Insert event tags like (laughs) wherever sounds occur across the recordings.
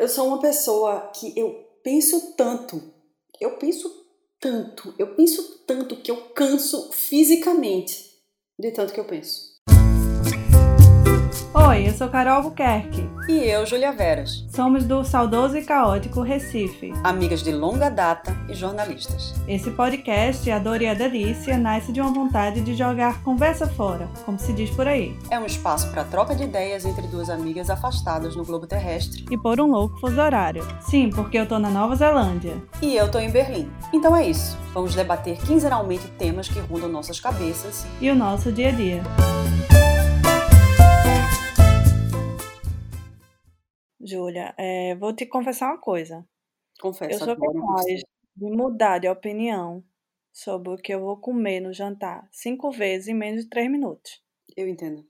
eu sou uma pessoa que eu penso tanto, eu penso tanto, eu penso tanto que eu canso fisicamente de tanto que eu penso. Oi, eu sou Carol Albuquerque. E eu, Julia Veras. Somos do Saudoso e Caótico Recife. Amigas de longa data e jornalistas. Esse podcast, A Dor e a Delícia, nasce de uma vontade de jogar conversa fora, como se diz por aí. É um espaço para troca de ideias entre duas amigas afastadas no globo terrestre. E por um louco fuso horário. Sim, porque eu tô na Nova Zelândia. E eu tô em Berlim. Então é isso. Vamos debater quinzenalmente temas que rondam nossas cabeças. E o nosso dia a dia. Júlia, é, vou te confessar uma coisa. Confesso, Eu sou adoro capaz você. de mudar de opinião sobre o que eu vou comer no jantar cinco vezes em menos de três minutos. Eu entendo.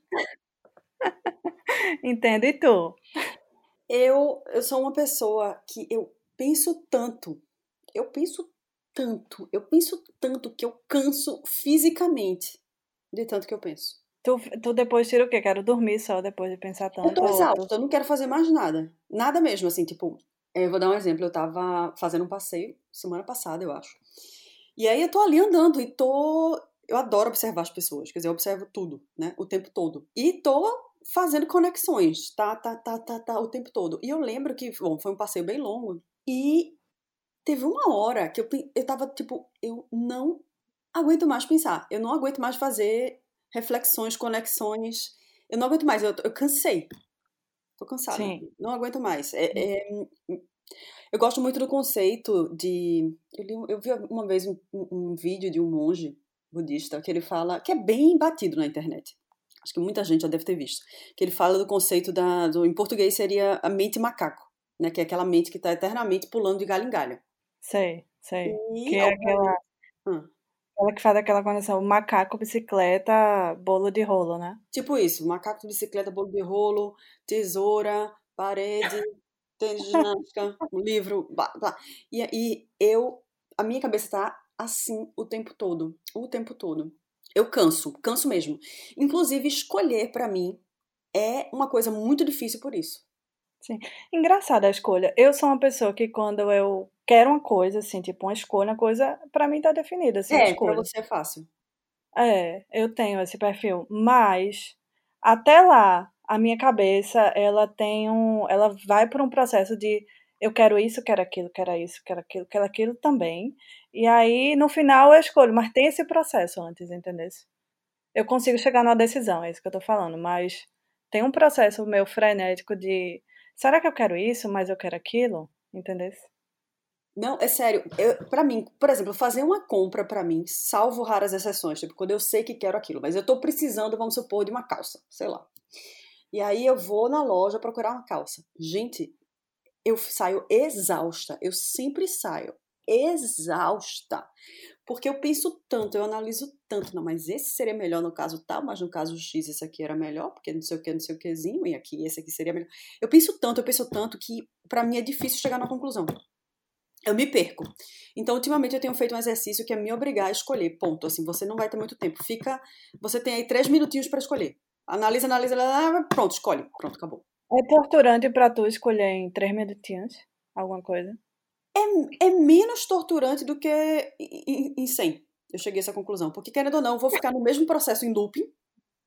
(laughs) Entende? E tu? Eu, eu sou uma pessoa que eu penso tanto, eu penso tanto, eu penso tanto que eu canso fisicamente de tanto que eu penso. Tu, tu depois tira o quê? Quero dormir só depois de pensar tanto. Eu tô exausta, eu não quero fazer mais nada. Nada mesmo, assim, tipo, eu vou dar um exemplo. Eu tava fazendo um passeio semana passada, eu acho. E aí eu tô ali andando e tô. Eu adoro observar as pessoas, quer dizer, eu observo tudo, né? O tempo todo. E tô fazendo conexões, tá, tá, tá, tá, tá, o tempo todo. E eu lembro que, bom, foi um passeio bem longo. E teve uma hora que eu, eu tava, tipo, eu não aguento mais pensar. Eu não aguento mais fazer reflexões, conexões. Eu não aguento mais, eu, eu cansei. Tô cansada. Sim. Não aguento mais. É, é, eu gosto muito do conceito de. Eu, li eu vi uma vez um, um- um vídeo de um monge budista que ele fala, que é bem batido na internet. Acho que muita gente já deve ter visto. Que ele fala do conceito da. Do, em português seria a mente macaco, né? Que é aquela mente que está eternamente pulando de galho em galho. Sei, sei. E, Que é aquela, Hum. Aquela que faz aquela conexão macaco, bicicleta, bolo de rolo, né? Tipo isso, macaco bicicleta, bolo de rolo, tesoura, parede, (laughs) tênis de ginástica, livro, blá, blá. E aí eu, a minha cabeça tá assim o tempo todo, o tempo todo. Eu canso, canso mesmo. Inclusive escolher pra mim é uma coisa muito difícil por isso. Engraçada a escolha. Eu sou uma pessoa que quando eu quero uma coisa, assim, tipo uma escolha, uma coisa, pra mim tá definida, assim, a É, pra escolha. você é fácil. É, eu tenho esse perfil, mas até lá, a minha cabeça, ela tem um, ela vai por um processo de eu quero isso, quero aquilo, quero isso, quero aquilo, quero aquilo também. E aí, no final, eu escolho, mas tem esse processo antes, entendeu? Eu consigo chegar numa decisão, é isso que eu tô falando, mas tem um processo meu frenético de será que eu quero isso, mas eu quero aquilo, entendeu? Não, é sério. Para mim, por exemplo, fazer uma compra pra mim, salvo raras exceções, tipo, quando eu sei que quero aquilo, mas eu tô precisando, vamos supor, de uma calça, sei lá. E aí eu vou na loja procurar uma calça. Gente, eu saio exausta. Eu sempre saio exausta. Porque eu penso tanto, eu analiso tanto. Não, mas esse seria melhor no caso tal, mas no caso X esse aqui era melhor, porque não sei o que, não sei o quezinho, e aqui esse aqui seria melhor. Eu penso tanto, eu penso tanto que pra mim é difícil chegar na conclusão. Eu me perco. Então, ultimamente eu tenho feito um exercício que é me obrigar a escolher. Ponto. Assim, você não vai ter muito tempo. Fica. Você tem aí três minutinhos pra escolher. Analisa, analisa, pronto, escolhe. Pronto, acabou. É torturante pra tu escolher em três minutinhos alguma coisa? É, é menos torturante do que em, em 100. Eu cheguei a essa conclusão. Porque, querendo ou não, eu vou ficar no mesmo processo em looping.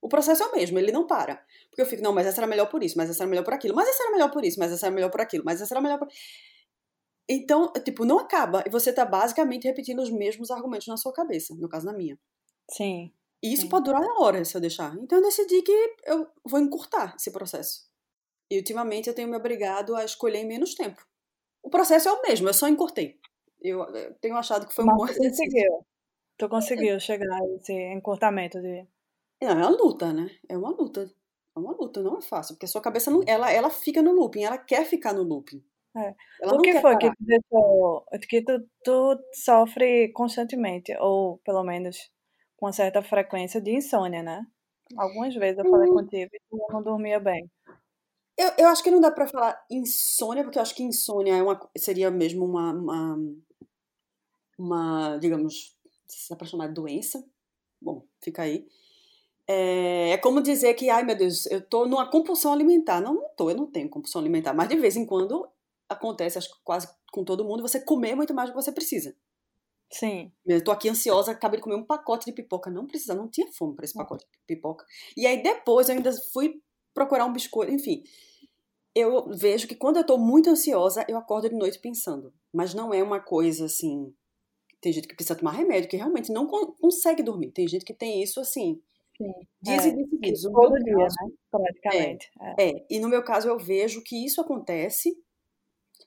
O processo é o mesmo, ele não para. Porque eu fico, não, mas essa era melhor por isso, mas essa era melhor por aquilo, mas essa era melhor por isso, mas essa era melhor por aquilo, mas essa era melhor por. Então, tipo, não acaba. E você tá basicamente repetindo os mesmos argumentos na sua cabeça, no caso na minha. Sim. E isso Sim. pode durar horas se eu deixar. Então eu decidi que eu vou encurtar esse processo. E ultimamente eu tenho me obrigado a escolher em menos tempo. O processo é o mesmo, eu só encurtei. Eu, eu tenho achado que foi um Mas bom tu exercício. conseguiu. Tu conseguiu chegar a esse encurtamento de. Não, é uma luta, né? É uma luta. É uma luta, não é fácil. Porque a sua cabeça, não, ela, ela fica no looping, ela quer ficar no looping. É. Ela O que foi que te deixou. Que tu, tu sofre constantemente, ou pelo menos com certa frequência de insônia, né? Algumas vezes eu falei Hum. contigo e tu não dormia bem. Eu, eu acho que não dá pra falar insônia, porque eu acho que insônia é uma, seria mesmo uma, uma, uma, digamos, se dá pra chamar de doença. Bom, fica aí. É, é como dizer que, ai meu Deus, eu tô numa compulsão alimentar. Não, não tô, eu não tenho compulsão alimentar, mas de vez em quando acontece, acho que quase com todo mundo, você comer muito mais do que você precisa. Sim. Eu tô aqui ansiosa, acabei de comer um pacote de pipoca. Não precisa, não tinha fome para esse pacote de pipoca. E aí depois eu ainda fui procurar um biscoito, enfim. Eu vejo que quando eu tô muito ansiosa, eu acordo de noite pensando. Mas não é uma coisa assim. Tem gente que precisa tomar remédio, que realmente não consegue dormir. Tem gente que tem isso assim. Sim. Dias É, e dias. No Todo dia, caso, né? Praticamente. É. é, e no meu caso eu vejo que isso acontece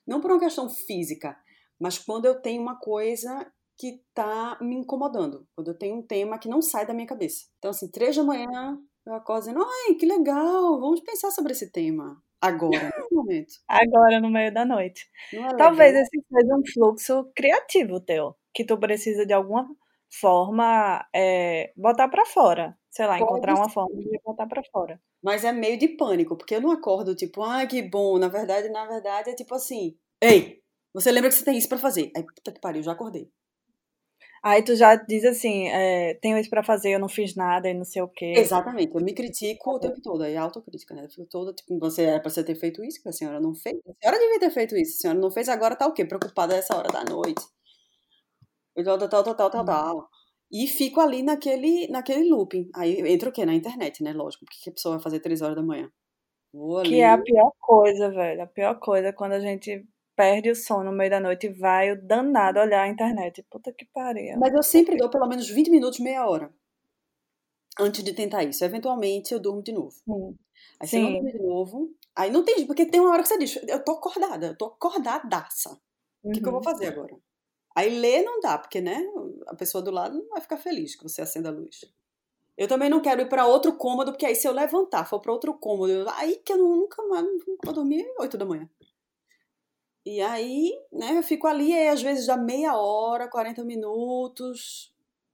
não por uma questão física, mas quando eu tenho uma coisa que tá me incomodando, quando eu tenho um tema que não sai da minha cabeça. Então, assim, três da manhã eu acordo dizendo, ai, que legal, vamos pensar sobre esse tema agora, nesse (laughs) momento. Agora, no meio da noite. É Talvez legal? esse seja um fluxo criativo teu, que tu precisa de alguma forma é, botar pra fora. Sei lá, Pode encontrar uma ser. forma de botar pra fora. Mas é meio de pânico, porque eu não acordo tipo, ai, que bom. Na verdade, na verdade, é tipo assim, ei, você lembra que você tem isso pra fazer? Aí, puta que pariu, já acordei. Aí tu já diz assim, é, tenho isso pra fazer, eu não fiz nada e não sei o quê. Exatamente, eu me critico o tempo todo, é autocrítica, né? Eu fico toda, tipo, você era pra você ter feito isso, que a senhora não fez. A senhora devia ter feito isso, a senhora não fez, agora tá o quê? Preocupada essa hora da noite. E Tal, tal, tal, tal, tal, tal. E fico ali naquele, naquele looping. Aí entra o quê? Na internet, né? Lógico, porque que a pessoa vai fazer três horas da manhã? Vou ali. Que é a pior coisa, velho. A pior coisa é quando a gente perde o sono no meio da noite e vai o danado olhar a internet. Puta que pariu. Mas eu sempre dou pelo menos 20 minutos, meia hora. Antes de tentar isso. Eventualmente eu durmo de novo. Sim. Aí se eu não Sim. dormir de novo. Aí não tem, porque tem uma hora que você diz, eu tô acordada, eu tô acordadaça. O que, que eu vou Uhum. fazer agora? Aí ler não dá, porque, né, a pessoa do lado não vai ficar feliz que você acenda a luz. Eu também não quero ir para outro cômodo, porque aí se eu levantar, for para outro cômodo, aí que eu nunca mais vou dormir 8 da manhã. E aí, né, eu fico ali, aí às vezes dá meia hora, 40 minutos,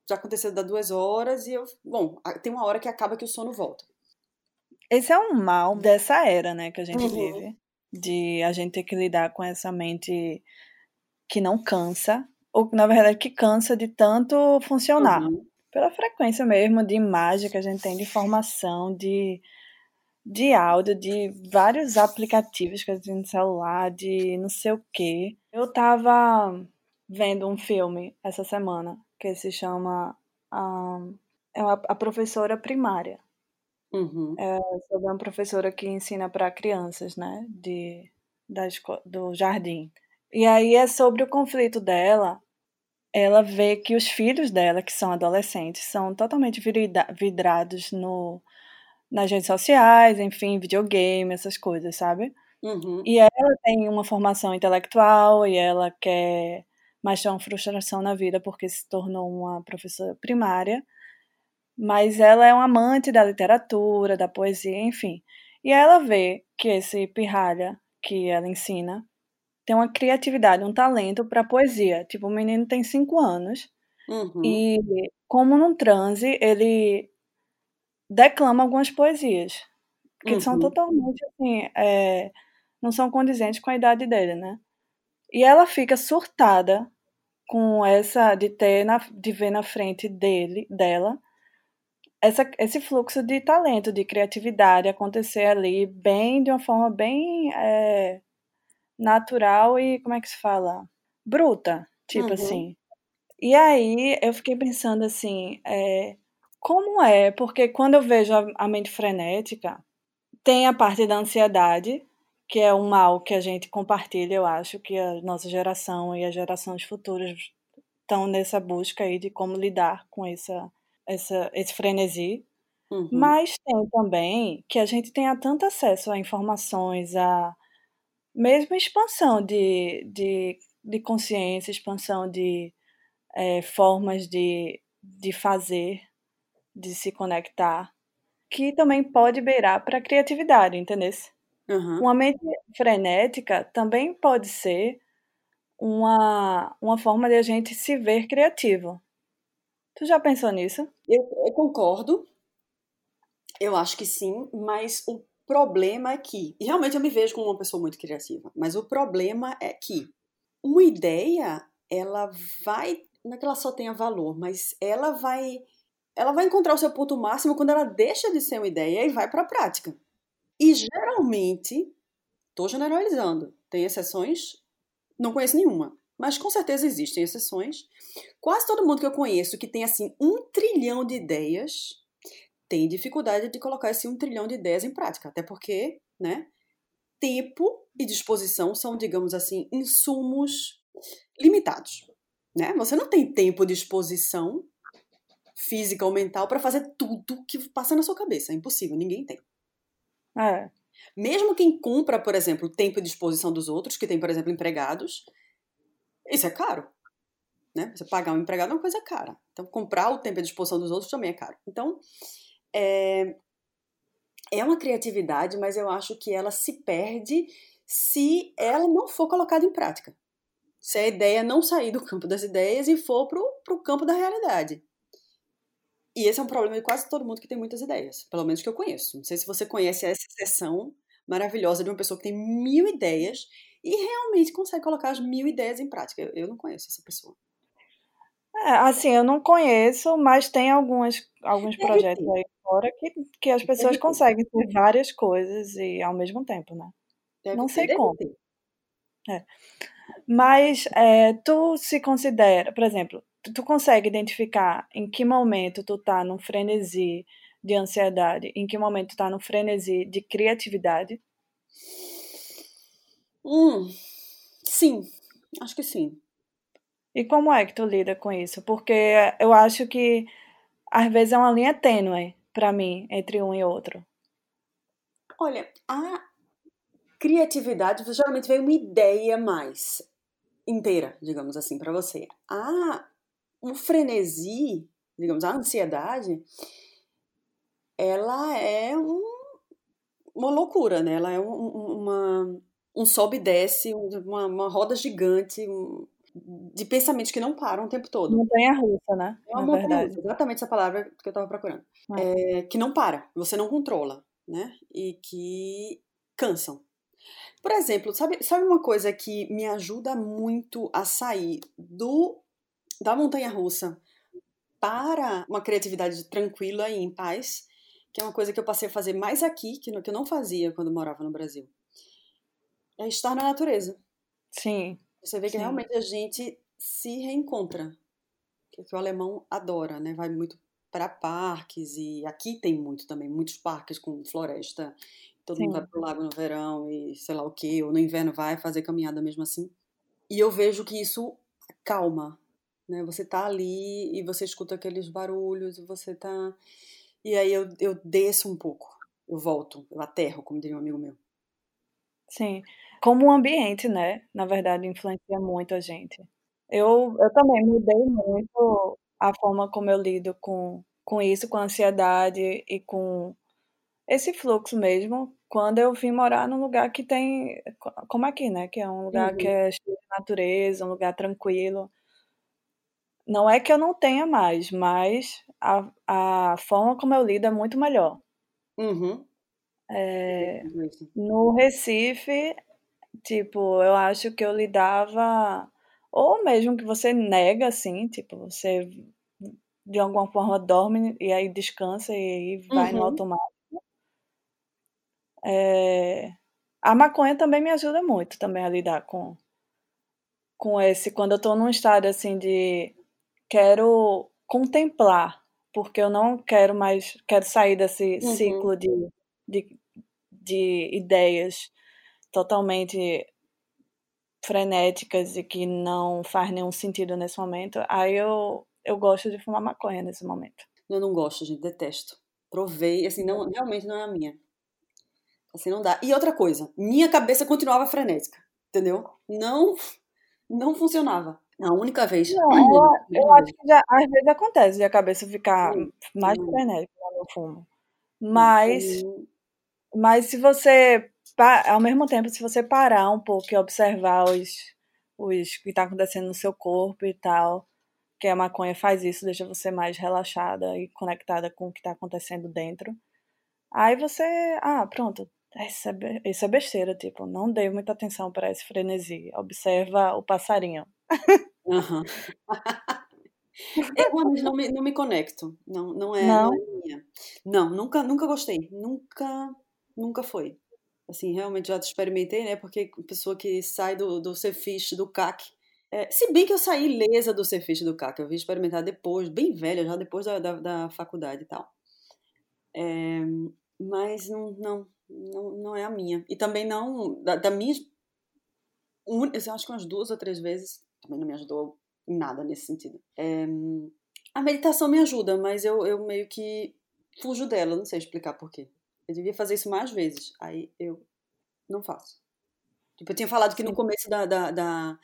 já aconteceu dar duas horas, e eu, bom, tem uma hora que acaba que o sono volta. Esse é um mal dessa era, né, que a gente Uhum. vive. De a gente ter que lidar com essa mente que não cansa, ou na verdade que cansa de tanto funcionar. Uhum. Pela frequência mesmo de imagem que a gente tem, de informação, de, de áudio, de vários aplicativos que gente tem no celular, de não sei o quê. Eu tava vendo um filme essa semana que se chama é uma- A Professora Primária. Uhum. É sobre uma professora que ensina para crianças, né, de, da do jardim. E aí é sobre o conflito dela. Ela vê que os filhos dela, que são adolescentes, são totalmente vidrados no, nas redes sociais, enfim, videogame, essas coisas, sabe? Uhum. E ela tem uma formação intelectual e ela quer, mas tem uma frustração na vida porque se tornou uma professora primária. Mas ela é uma amante da literatura, da poesia, enfim. E ela vê que esse pirralha que ela ensina tem uma criatividade, um talento para poesia. Tipo, o menino tem cinco anos Uhum. e, como num transe, ele declama algumas poesias que são Uhum. totalmente assim, é, não são condizentes com a idade dele, né? E ela fica surtada com essa de ter na, de ver na frente dele, dela, essa, esse fluxo de talento, de criatividade acontecer ali bem de uma forma bem é, natural e como é que se fala? Bruta, tipo Uhum. assim. E aí eu fiquei pensando assim, é, como é? Porque quando eu vejo a, a mente frenética, tem a parte da ansiedade, que é um mal que a gente compartilha, eu acho que a nossa geração e as gerações futuras estão nessa busca aí de como lidar com essa, essa, esse frenesi. Uhum. Mas tem também que a gente tenha tanto acesso a informações, a mesmo expansão de, de, de consciência, expansão de é, formas de, de fazer, de se conectar, que também pode beirar para a criatividade, entendeu? Uhum. Uma mente frenética também pode ser uma, uma forma de a gente se ver criativo. Tu já pensou nisso? Eu, eu concordo. Eu acho que sim, mas o problema é que, e realmente eu me vejo como uma pessoa muito criativa, mas o problema é que uma ideia, ela vai, não é que ela só tenha valor, mas ela vai, ela vai encontrar o seu ponto máximo quando ela deixa de ser uma ideia e vai para a prática. E geralmente Estou generalizando. Tem exceções, não conheço nenhuma. Mas com certeza existem exceções. Quase todo mundo que eu conheço que tem assim um trilhão de ideias tem dificuldade de colocar esse um trilhão de ideias em prática. Até porque, né? Tempo e disposição são, digamos assim, insumos limitados. Né? Você não tem tempo de disposição física ou mental para fazer tudo que passa na sua cabeça. É impossível, ninguém tem. É. Mesmo quem compra, por exemplo, o tempo e disposição dos outros, que tem, por exemplo, empregados, isso é caro. Né? Você pagar um empregado é uma coisa cara. Então, comprar o tempo e disposição dos outros também é caro. Então, é, é uma criatividade, mas eu acho que ela se perde se ela não for colocada em prática. Se a ideia não sair do campo das ideias e for para o campo da realidade. E esse é um problema de quase todo mundo que tem muitas ideias, pelo menos que eu conheço. Não sei se você conhece essa exceção maravilhosa de uma pessoa que tem mil ideias e realmente consegue colocar as mil ideias em prática. Eu, eu não conheço essa pessoa. É, assim, eu não conheço, mas tem algumas, alguns projetos aí fora que, que as pessoas conseguem ter várias coisas e ao mesmo tempo, né? Deve não sei como. É. Mas é, tu se considera, por exemplo, tu, consegue identificar em que momento tu tá num frenesi de ansiedade, em que momento tu tá num frenesi de criatividade? Hum, sim, acho que sim. E como é que tu lida com isso? Porque eu acho que às vezes é uma linha tênue pra mim entre um e outro. Olha, a criatividade geralmente vem uma ideia mais inteira, digamos assim, para você. A o frenesi, digamos, a ansiedade, ela é um, uma loucura, né? Ela é um, uma, um sobe e desce, uma, uma roda gigante um, de pensamentos que não param o tempo todo. Montanha russa, né? É uma montanha russa, exatamente essa palavra que eu estava procurando. Ah. É, que não para, você não controla, né? E que cansam. Por exemplo, sabe, sabe uma coisa que me ajuda muito a sair do da montanha russa para uma criatividade tranquila e em paz, que é uma coisa que eu passei a fazer mais aqui, que, no- que eu não fazia quando morava no Brasil. É estar na natureza. Sim, Você vê que Sim. realmente a gente se reencontra. Que, que o alemão adora, né? Vai muito para parques e aqui tem muito também, muitos parques com floresta. Todo mundo Sim. vai pro lago no verão e sei lá o quê, ou no inverno vai fazer caminhada mesmo assim. E eu vejo que isso calma, né? Você tá ali e você escuta aqueles barulhos e você tá e aí eu, eu desço um pouco, eu volto, eu aterro, como diria um amigo meu. sim. Como o ambiente, né? Na verdade, influencia muito a gente. Eu, eu também mudei muito a forma como eu lido com, com isso, com a ansiedade e com esse fluxo mesmo, quando eu vim morar num lugar que tem, como aqui, né? Que é um lugar que Uhum. é cheio de natureza, um lugar tranquilo. Não é que eu não tenha mais, mas a, a forma como eu lido é muito melhor. Uhum. É, no Recife, tipo, eu acho que eu lidava, ou mesmo que você nega, assim, tipo, você de alguma forma dorme e aí descansa e aí vai no Uhum. automático. É, a maconha também me ajuda muito também a lidar com, com esse, quando eu tô num estado assim de quero contemplar, porque eu não quero mais, quero sair desse Uhum. ciclo de, de, de ideias totalmente frenéticas e que não faz nenhum sentido nesse momento, aí eu, eu gosto de fumar maconha nesse momento. Eu não gosto, gente, detesto. Provei, assim, não, realmente não é a minha. Assim, não dá. E outra coisa, minha cabeça continuava frenética, entendeu? Não, não funcionava. A única vez. Não, eu, acho que já, às vezes acontece de a cabeça ficar Hum, mais frenética quando eu fumo. Mas, mas se você, ao mesmo tempo, se você parar um pouco e observar os, os que está acontecendo no seu corpo e tal, que a maconha faz isso, deixa você mais relaxada e conectada com o que está acontecendo dentro. Aí você, ah, pronto, isso é, isso é besteira, tipo, não dê muita atenção para esse frenesi. Observa o passarinho. Aham. Eu realmente não me, não me conecto. Não, não é, não Não? é minha. Não, nunca, nunca gostei. Nunca, nunca foi. assim, realmente já experimentei, né? Porque pessoa que sai do, do Cefish, do CAC. É, se bem que eu saí lesa do Cefish do CAC, eu vim experimentar depois, bem velha, já depois da, da, da faculdade e tal. É, mas não, não, não, não é a minha. E também não, da, da minha, eu acho que umas duas ou três vezes, também não me ajudou em nada nesse sentido. É, a meditação me ajuda, mas eu, eu meio que fujo dela, não sei explicar porquê. Eu devia fazer isso mais vezes, aí eu não faço. Tipo, eu tinha falado que no começo da, da, da,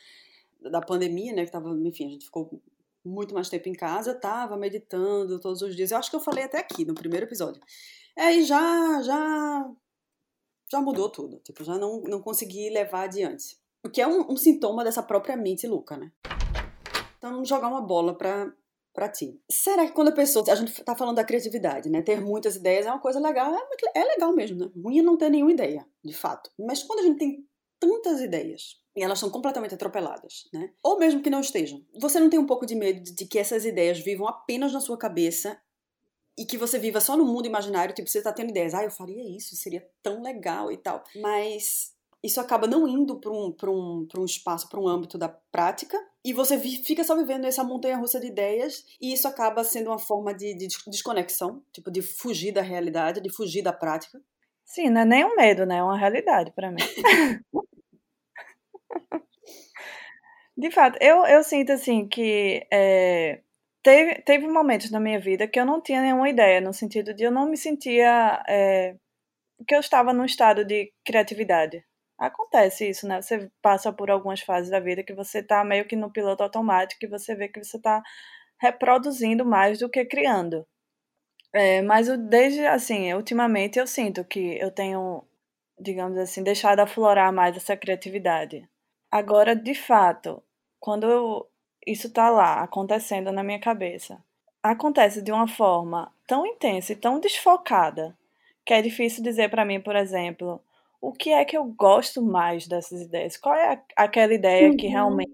da pandemia, né, que tava, enfim, a gente ficou muito mais tempo em casa, tava meditando todos os dias. Eu acho que eu falei até aqui no primeiro episódio. Aí já, já, já mudou tudo. Tipo, já não, não consegui levar adiante. O que é um, um sintoma dessa própria mente louca, né? Então, vamos jogar uma bola pra, para ti. Será que quando a pessoa. A gente tá falando da criatividade, né? Ter muitas ideias é uma coisa legal. É, é legal mesmo, né? Ruim é não ter nenhuma ideia, de fato. Mas quando a gente tem tantas ideias e elas são completamente atropeladas, né? Ou mesmo que não estejam. Você não tem um pouco de medo de que essas ideias vivam apenas na sua cabeça e que você viva só no mundo imaginário, tipo, você tá tendo ideias, ah, eu faria isso, seria tão legal e tal. Mas isso acaba não indo para um, um, um espaço, para um âmbito da prática, e você fica só vivendo essa montanha russa de ideias, e isso acaba sendo uma forma de, de desconexão, tipo, de fugir da realidade, de fugir da prática. Sim, não é nem um medo, né? É uma realidade para mim. (laughs) de fato, eu, eu sinto assim que é, teve, teve momentos na minha vida que eu não tinha nenhuma ideia, no sentido de eu não me sentia. É, que eu estava num estado de criatividade. Acontece isso, né? Você passa por algumas fases da vida que você tá meio que no piloto automático e você vê que você tá reproduzindo mais do que criando. É, mas desde, assim, ultimamente eu sinto que eu tenho, digamos assim, deixado aflorar mais essa criatividade. Agora, de fato, quando eu, isso tá lá, acontecendo na minha cabeça, acontece de uma forma tão intensa e tão desfocada que é difícil dizer para mim, por exemplo, o que é que eu gosto mais dessas ideias? Qual é aquela ideia uhum. que realmente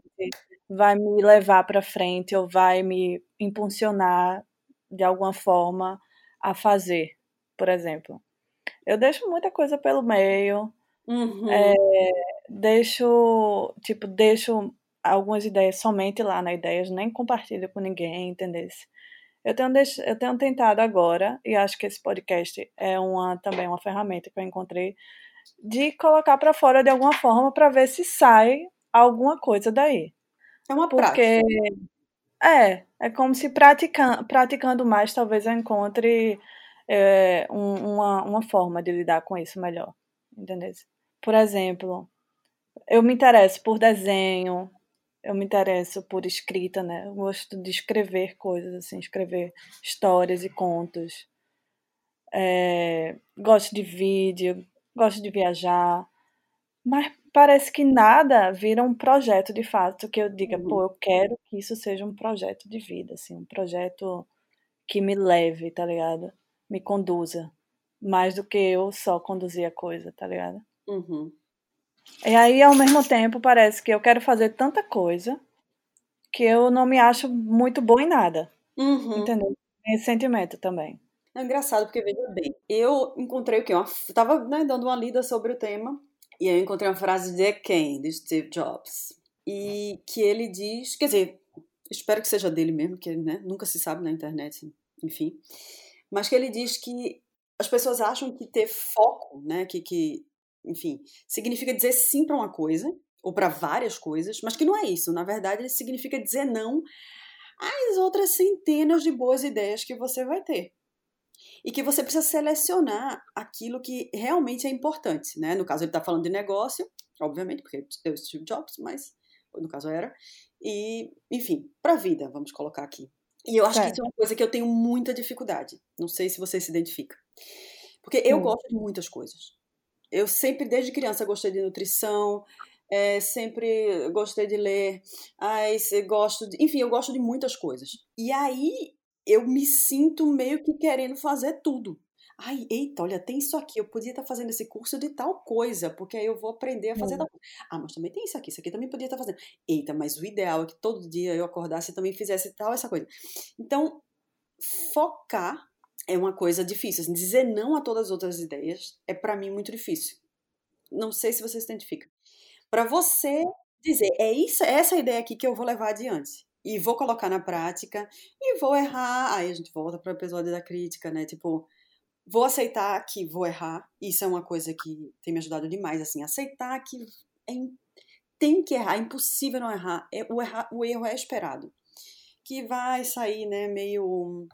vai me levar para frente ou vai me impulsionar de alguma forma a fazer, por exemplo? Eu deixo muita coisa pelo meio, uhum. é, deixo, tipo, deixo algumas ideias somente lá na ideias, nem compartilho com ninguém, entendeu? Eu tenho, eu tenho tentado agora, e acho que esse podcast é uma, também uma ferramenta que eu encontrei de colocar para fora de alguma forma para ver se sai alguma coisa daí. É uma Porque, prática. É, é como se praticando, praticando mais, talvez eu encontre é, um, uma, uma forma de lidar com isso melhor. Entendeu? Por exemplo, eu me interesso por desenho, eu me interesso por escrita, né? Eu gosto de escrever coisas, assim, escrever histórias e contos. É, gosto de vídeo, gosto de viajar, mas parece que nada vira um projeto de fato que eu diga, uhum. pô, eu quero que isso seja um projeto de vida, assim, um projeto que me leve, tá ligado? Me conduza, mais do que eu só conduzir a coisa, tá ligado? Uhum. E aí, ao mesmo tempo, parece que eu quero fazer tanta coisa que eu não me acho muito boa em nada. Uhum. Entendeu? Esse sentimento também. É engraçado, porque veja bem, eu encontrei o quê? Uma, tava né, dando uma lida sobre o tema, e aí eu encontrei uma frase de quem? De Steve Jobs. E que ele diz, quer dizer, espero que seja dele mesmo, que né, nunca se sabe na internet, enfim. Mas que ele diz que as pessoas acham que ter foco, né, que, que enfim, significa dizer sim para uma coisa, ou para várias coisas, mas que não é isso. Na verdade, significa dizer não às outras centenas de boas ideias que você vai ter e que você precisa selecionar aquilo que realmente é importante, né? No caso, ele está falando de negócio, obviamente, porque o Steve Jobs, mas no caso era. E, enfim, para a vida, vamos colocar aqui. E eu acho que isso é uma coisa que eu tenho muita dificuldade. Não sei se você se identifica. Porque eu hum. gosto de muitas coisas. Eu sempre, desde criança, gostei de nutrição, é, sempre gostei de ler, ai, gosto de, enfim, eu gosto de muitas coisas. E aí eu me sinto meio que querendo fazer tudo. Ai, eita, olha, tem isso aqui, eu podia estar fazendo esse curso de tal coisa, porque aí eu vou aprender a fazer hum. tal coisa. Ah, mas também tem isso aqui, isso aqui também podia estar fazendo. Eita, mas o ideal é que todo dia eu acordasse e também fizesse tal, essa coisa. Então, focar é uma coisa difícil. Assim, dizer não a todas as outras ideias é para mim muito difícil. não sei se você se identifica. Para você dizer, é isso, é essa ideia aqui que eu vou levar adiante. E vou colocar na prática e vou errar. Aí a gente volta para o episódio da crítica, né? Tipo, vou aceitar que vou errar. Isso é uma coisa que tem me ajudado demais, assim, aceitar que é, tem que errar, é impossível não errar. É, o, errar o erro é esperado. Que vai sair, né, meio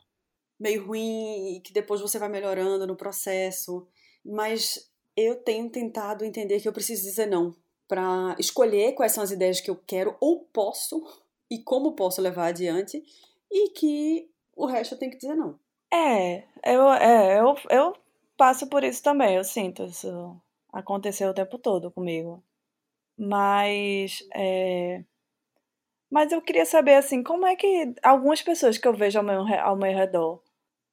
meio ruim e que depois você vai melhorando no processo. Mas eu tenho tentado entender que eu preciso dizer não para escolher quais são as ideias que eu quero ou posso e como posso levar adiante e que o resto eu tenho que dizer não. É, eu, é, eu, eu passo por isso também, eu sinto isso acontecer o tempo todo comigo. Mas, é, mas eu queria saber, assim, como é que algumas pessoas que eu vejo ao meu, ao meu redor,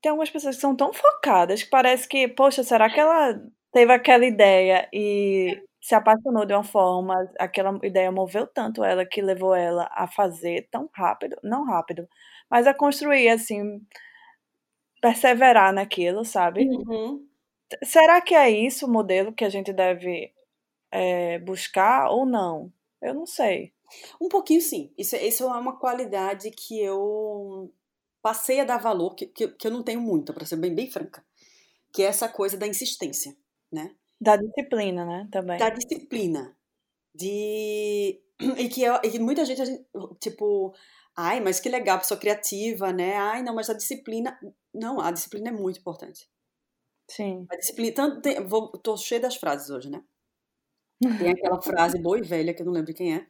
tem algumas pessoas que são tão focadas que parece que, poxa, será que ela teve aquela ideia e se apaixonou de uma forma, aquela ideia moveu tanto ela que levou ela a fazer tão rápido, não rápido, mas a construir, assim, perseverar naquilo, sabe? Uhum. Será que é isso o modelo que a gente deve é, buscar ou não? Eu não sei. Um pouquinho sim. Isso, isso é uma qualidade que eu passei a dar valor, que, que, que eu não tenho muito, para ser bem, bem franca. Que é essa coisa da insistência, né? Da disciplina, né? Também. Da disciplina. De. E que, eu, e que muita gente, tipo, ai, mas que legal, pessoa criativa, né? Ai, não, mas a disciplina. Não, a disciplina é muito importante. Sim. A disciplina. Tanto tem, vou, tô cheia das frases hoje, né? Tem aquela (laughs) frase boa e velha, que eu não lembro quem é,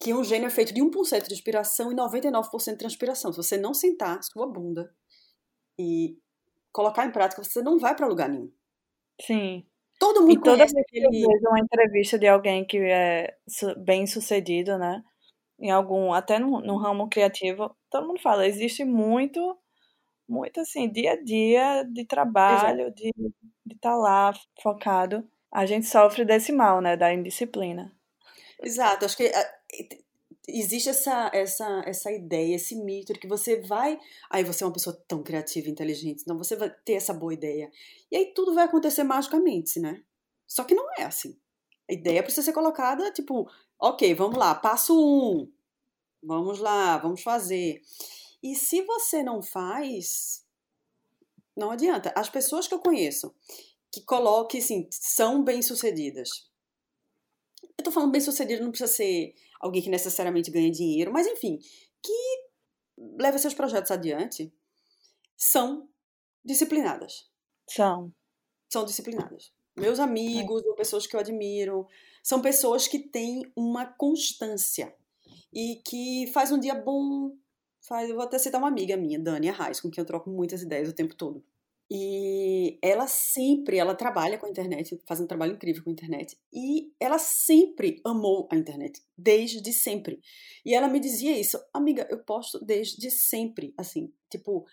que um gênio é feito de 1% de inspiração e 99% de transpiração. Se você não sentar sua bunda e colocar em prática, você não vai para lugar nenhum. Sim. Todo mundo e toda vez que eu vejo uma entrevista de alguém que é bem sucedido, né? Em algum, até no, no ramo criativo, todo mundo fala, existe muito, muito assim, dia a dia de trabalho, Exato. de estar tá lá focado. A gente sofre desse mal, né? Da indisciplina. Exato, acho que ah, existe essa, essa, essa ideia, esse mito de que você vai. Aí você é uma pessoa tão criativa e inteligente, então você vai ter essa boa ideia. E aí tudo vai acontecer magicamente, né? Só que não é assim. A ideia precisa ser colocada, tipo, ok, vamos lá, passo um. Vamos lá, vamos fazer. E se você não faz, não adianta. As pessoas que eu conheço que coloquem, assim, são bem-sucedidas. Eu tô falando bem-sucedido, não precisa ser alguém que necessariamente ganha dinheiro, mas enfim, que leva seus projetos adiante, são disciplinadas. São. São disciplinadas. Meus amigos, ou pessoas que eu admiro, são pessoas que têm uma constância e que faz um dia bom. Faz, eu vou até citar uma amiga minha, Dani Arraes, com quem eu troco muitas ideias o tempo todo. E ela sempre, ela trabalha com a internet, faz um trabalho incrível com a internet. E ela sempre amou a internet, desde sempre. E ela me dizia isso, amiga, eu posto desde sempre, assim, tipo,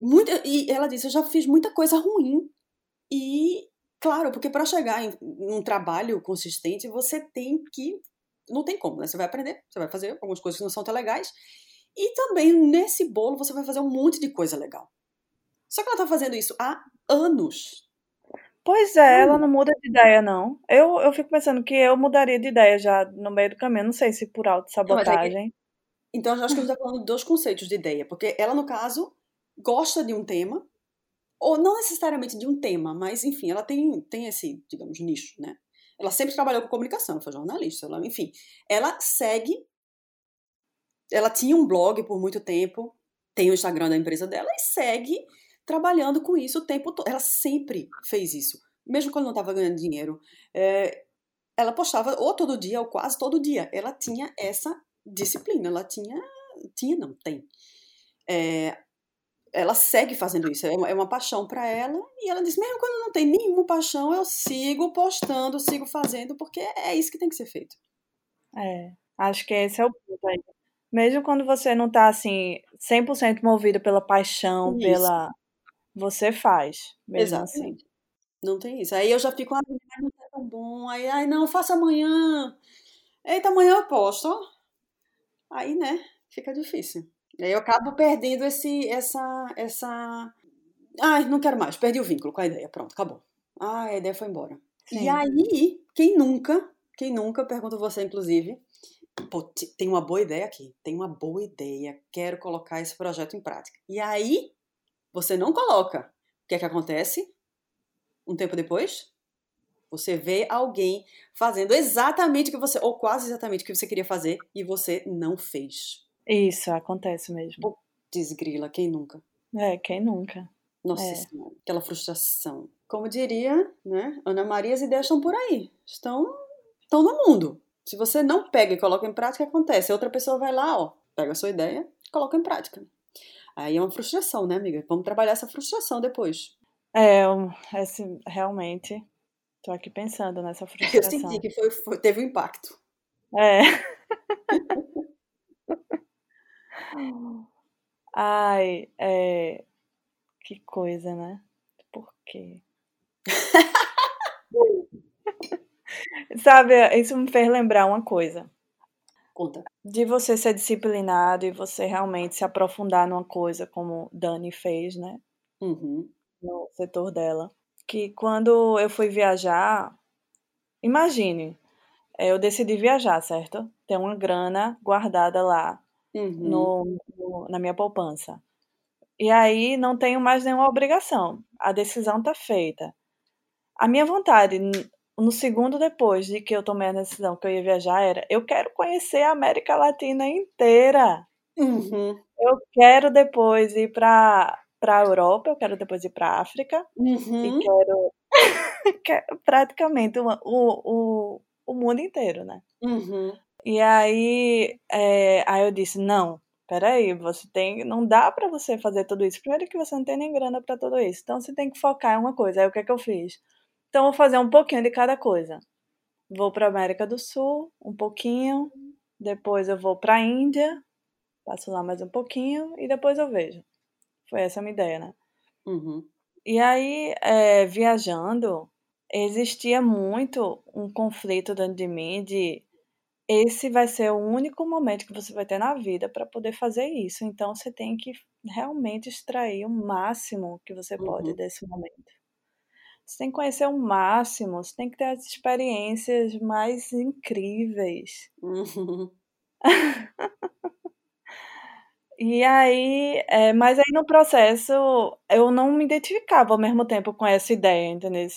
muita, e ela disse, eu já fiz muita coisa ruim. E, claro, porque para chegar em um trabalho consistente, você tem que, não tem como, né? Você vai aprender, você vai fazer algumas coisas que não são tão legais. E também nesse bolo você vai fazer um monte de coisa legal. Só que ela tá fazendo isso há anos. Pois é, ela não muda de ideia, não. Eu, eu fico pensando que eu mudaria de ideia já no meio do caminho. Não sei se por autossabotagem. É então, eu acho que a gente tá falando de dois conceitos de ideia. Porque ela, no caso, gosta de um tema. Ou não necessariamente de um tema, mas, enfim, ela tem, tem esse, digamos, nicho, né? Ela sempre trabalhou com comunicação, ela foi jornalista, ela, enfim. Ela segue. Ela tinha um blog por muito tempo, tem o Instagram da empresa dela e segue trabalhando com isso o tempo todo. Ela sempre fez isso, mesmo quando não estava ganhando dinheiro. É, ela postava ou todo dia ou quase todo dia. Ela tinha essa disciplina, ela tinha, tinha não tem. É, ela segue fazendo isso, é uma, é uma paixão para ela e ela diz mesmo quando não tem nenhuma paixão eu sigo postando, sigo fazendo porque é isso que tem que ser feito. É, acho que esse é o ponto aí. Mesmo quando você não tá assim 100% movido pela paixão, isso. pela você faz, mesmo assim. Exatamente. assim. Não tem isso. Aí eu já fico, ah, não tá tão bom. Aí, ai, não, faça amanhã. Eita, amanhã eu posto. Aí, né, fica difícil. Aí eu acabo perdendo esse, essa, essa... Ai, não quero mais. Perdi o vínculo com a ideia. Pronto, acabou. Ah, a ideia foi embora. Sim. E aí, quem nunca, quem nunca, pergunto você inclusive, pô, tem uma boa ideia aqui, tem uma boa ideia, quero colocar esse projeto em prática. E aí, você não coloca. O que é que acontece? Um tempo depois, você vê alguém fazendo exatamente o que você, ou quase exatamente o que você queria fazer, e você não fez. Isso, acontece mesmo. Desgrila, quem nunca? É, quem nunca? Nossa é. Senhora, aquela frustração. Como diria, né? Ana Maria, as ideias estão por aí. Estão, estão no mundo. Se você não pega e coloca em prática, acontece. Outra pessoa vai lá, ó, pega a sua ideia coloca em prática. Aí é uma frustração, né, amiga? Vamos trabalhar essa frustração depois. É, esse, realmente. Tô aqui pensando nessa frustração. (laughs) Eu senti que foi, foi teve um impacto. É. (laughs) Ai, é. Que coisa, né? Por quê? (laughs) Sabe, isso me fez lembrar uma coisa. Conta. De você ser disciplinado e você realmente se aprofundar numa coisa, como Dani fez, né? Uhum. No setor dela. Que quando eu fui viajar, imagine, eu decidi viajar, certo? Tem uma grana guardada lá uhum. no, no, na minha poupança. E aí não tenho mais nenhuma obrigação. A decisão está feita. A minha vontade, no segundo depois de que eu tomei a decisão que eu ia viajar, era: eu quero conhecer a América Latina inteira. Uhum. Eu quero depois ir para para a Europa, eu quero depois ir para a África uhum. e quero, (laughs) praticamente o, o, o mundo inteiro, né? Uhum. E aí, é, aí eu disse, não, peraí, você tem, não dá para você fazer tudo isso. Primeiro que você não tem nem grana para tudo isso, então você tem que focar em uma coisa. Aí o que é que eu fiz? Então vou fazer um pouquinho de cada coisa. Vou para América do Sul, um pouquinho, depois eu vou para a Índia, passo lá mais um pouquinho e depois eu vejo. Foi essa a minha ideia, né? Uhum. E aí, é, viajando, existia muito um conflito dentro de mim de esse vai ser o único momento que você vai ter na vida para poder fazer isso. Então você tem que realmente extrair o máximo que você pode uhum. desse momento. Você tem que conhecer o máximo, você tem que ter as experiências mais incríveis. Uhum. e aí, é, mas aí no processo eu não me identificava ao mesmo tempo com essa ideia, entendeu?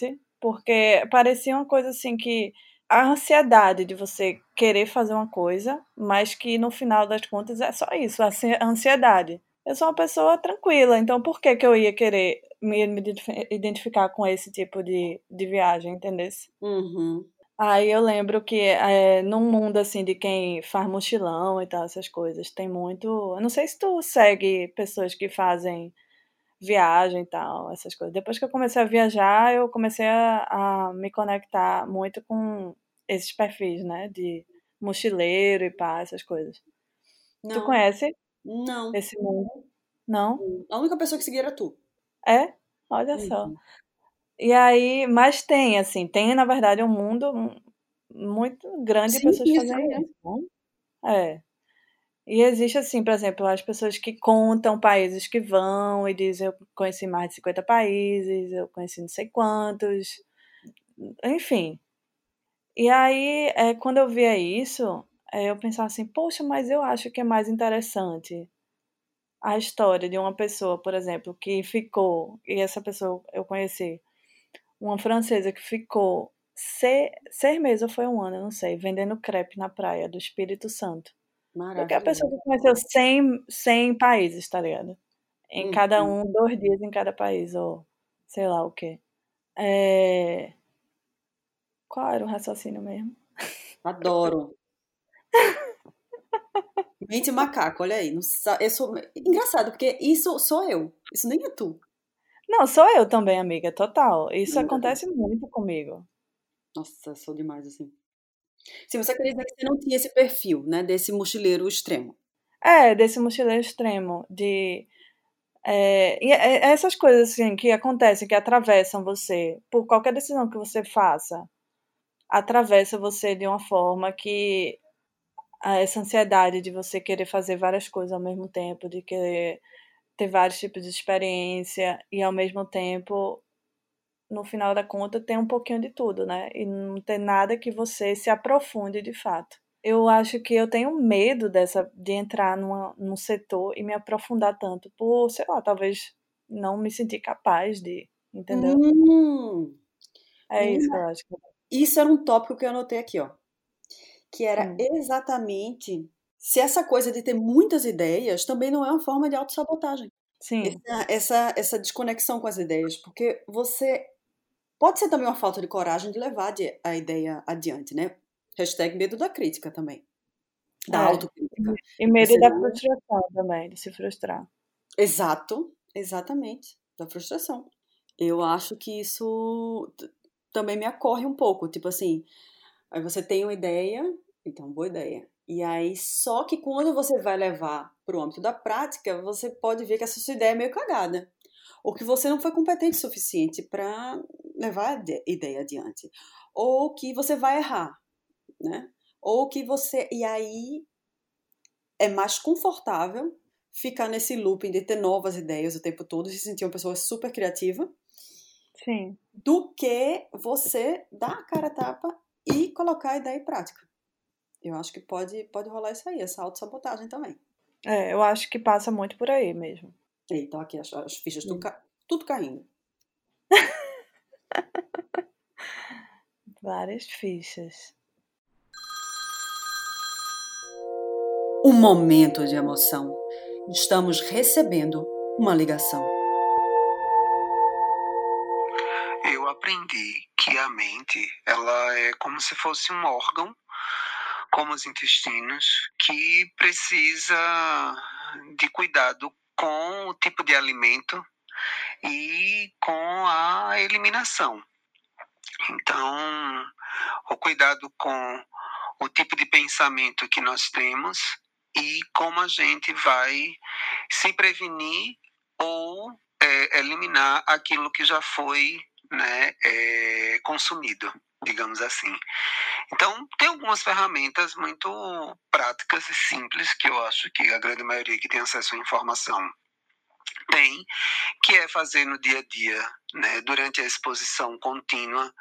Porque parecia uma coisa assim que a ansiedade de você querer fazer uma coisa, mas que no final das contas é só isso, a ansiedade. Eu sou uma pessoa tranquila, então por que, que eu ia querer me, identificar com esse tipo de, de viagem, entendeu? Uhum. Aí eu lembro que é, num mundo assim de quem faz mochilão e tal, essas coisas, tem muito. Eu não sei se tu segue pessoas que fazem viagem e tal, essas coisas. Depois que eu comecei a viajar, eu comecei a, a me conectar muito com esses perfis, né? De mochileiro e pá, essas coisas. Não. Tu conhece? Não. Esse mundo? Não? A única pessoa que seguia era tu. É? Olha só. E aí, mas tem, assim, tem, na verdade, um mundo muito grande Sim, de pessoas fazendo isso. É. E existe, assim, por exemplo, as pessoas que contam países que vão e dizem eu conheci mais de 50 países, eu conheci não sei quantos, enfim. E aí, é, quando eu via isso, é, eu pensava assim, poxa, mas eu acho que é mais interessante a história de uma pessoa, por exemplo, que ficou, e essa pessoa eu conheci, uma francesa que ficou seis, seis meses ou foi um ano, eu não sei, vendendo crepe na praia do Espírito Santo. Maravilha. Porque a pessoa que conheceu 100, 100 países, tá ligado? Em uhum. cada um, dois dias em cada país, ou sei lá o quê. É... Qual era o raciocínio mesmo? Adoro. (laughs) Mente macaco, olha aí. Não, eu sou... Engraçado, porque isso sou eu. Isso nem é tu. Não, sou eu também, amiga, total. Isso não, acontece não. muito comigo. Nossa, sou demais assim. Sim, você queria dizer que você não tinha esse perfil, né, desse mochileiro extremo. É, desse mochileiro extremo, de... É, é, é essas coisas assim que acontecem, que atravessam você, por qualquer decisão que você faça, atravessa você de uma forma que essa ansiedade de você querer fazer várias coisas ao mesmo tempo, de querer ter vários tipos de experiência e ao mesmo tempo no final da conta, tem um pouquinho de tudo, né? E não tem nada que você se aprofunde de fato. Eu acho que eu tenho medo dessa de entrar numa, num setor e me aprofundar tanto, por, sei lá, talvez não me sentir capaz de, entendeu? Hum, é isso que eu acho. Isso era um tópico que eu anotei aqui, ó. Que era exatamente se essa coisa de ter muitas ideias também não é uma forma de autossabotagem. Sim. Essa, essa, essa desconexão com as ideias. Porque você. Pode ser também uma falta de coragem de levar a ideia adiante, né? Hashtag medo da crítica também. Da é. autocrítica. E medo da frustração também, de se frustrar. Exato, exatamente. Da frustração. Eu acho que isso também me acorre um pouco. Tipo assim, aí você tem uma ideia, então boa ideia. E aí, só que quando você vai levar para o âmbito da prática, você pode ver que essa sua ideia é meio cagada. Ou que você não foi competente o suficiente para levar a ideia adiante. Ou que você vai errar, né? Ou que você. E aí é mais confortável ficar nesse looping de ter novas ideias o tempo todo e se sentir uma pessoa super criativa. Sim. Do que você dar a cara a tapa e colocar a ideia em prática. Eu acho que pode, pode rolar isso aí, essa autossabotagem também. É, eu acho que passa muito por aí mesmo. Então aqui as, as fichas tudo, ca... tudo caindo. (laughs) Várias fichas. Um momento de emoção. Estamos recebendo uma ligação. Eu aprendi que a mente, ela é como se fosse um órgão como os intestinos, que precisa de cuidado com o tipo de alimento e com a eliminação. Então, o cuidado com o tipo de pensamento que nós temos e como a gente vai se prevenir ou é, eliminar aquilo que já foi né, é, consumido, digamos assim. Então, tem algumas ferramentas muito práticas e simples que eu acho que a grande maioria que tem acesso à informação tem, que é fazer no dia a dia, né, durante a exposição contínua,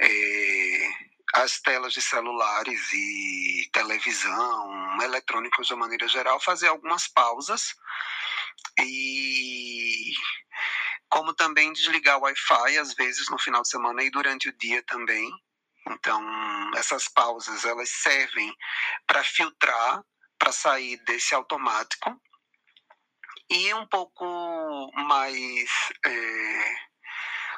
é, as telas de celulares e televisão, eletrônicos de maneira geral, fazer algumas pausas e como também desligar o Wi-Fi às vezes no final de semana e durante o dia também, então, essas pausas elas servem para filtrar, para sair desse automático e um pouco mais é,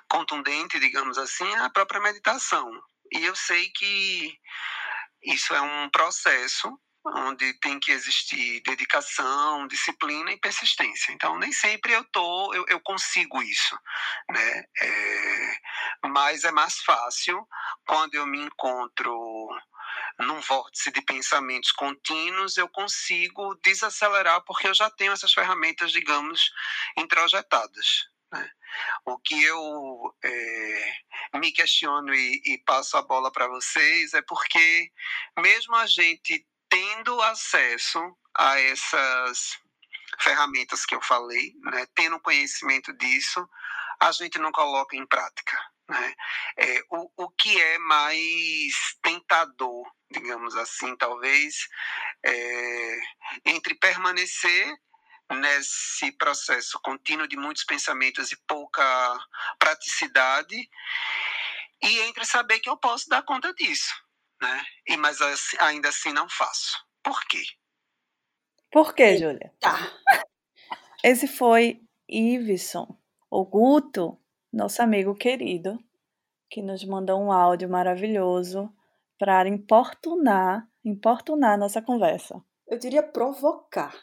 contundente, digamos assim, a própria meditação. E eu sei que isso é um processo onde tem que existir dedicação, disciplina e persistência. Então, nem sempre eu tô, eu, eu consigo isso, né? É, mas é mais fácil quando eu me encontro num vórtice de pensamentos contínuos, eu consigo desacelerar porque eu já tenho essas ferramentas, digamos, introjetadas. Né? O que eu é, me questiono e, e passo a bola para vocês é porque, mesmo a gente tendo acesso a essas ferramentas que eu falei, né, tendo conhecimento disso, a gente não coloca em prática. Né? É, o, o que é mais tentador, digamos assim, talvez, é, entre permanecer nesse processo contínuo de muitos pensamentos e pouca praticidade, e entre saber que eu posso dar conta disso né? E mas assim, ainda assim não faço. Por quê? Por quê, Júlia? Tá. Esse foi Iveson, o Guto, nosso amigo querido, que nos mandou um áudio maravilhoso para importunar, importunar nossa conversa. Eu diria provocar.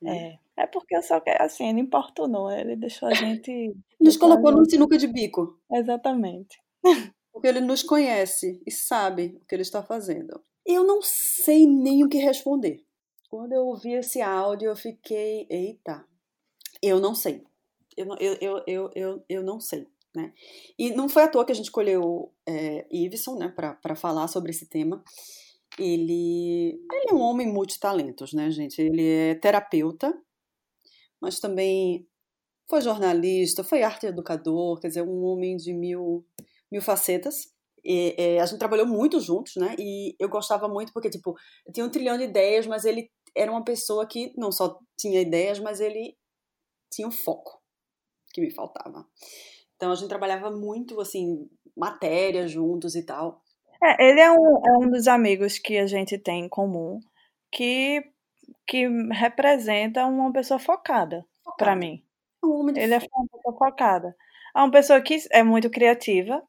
Né? É. É porque eu só quero, assim, ele importunou, ele deixou a (laughs) gente. Nos colocou num sinuca de bico. Exatamente. (laughs) porque ele nos conhece e sabe o que ele está fazendo. Eu não sei nem o que responder. Quando eu ouvi esse áudio, eu fiquei, eita, eu não sei. Eu, eu, eu, eu, eu, eu não sei. Né? E não foi à toa que a gente escolheu é, Iveson né, para falar sobre esse tema. Ele, ele é um homem multitalentos, né, gente? Ele é terapeuta, mas também foi jornalista, foi arte educador, quer dizer, um homem de mil, mil facetas. E, é, a gente trabalhou muito juntos, né? E eu gostava muito porque, tipo, eu tinha um trilhão de ideias, mas ele era uma pessoa que não só tinha ideias, mas ele tinha um foco que me faltava. Então a gente trabalhava muito, assim, matéria juntos e tal. É, ele é um, é um dos amigos que a gente tem em comum que, que representa uma pessoa focada, focada. para mim. Um ele é uma pessoa focada. É uma pessoa que é muito criativa,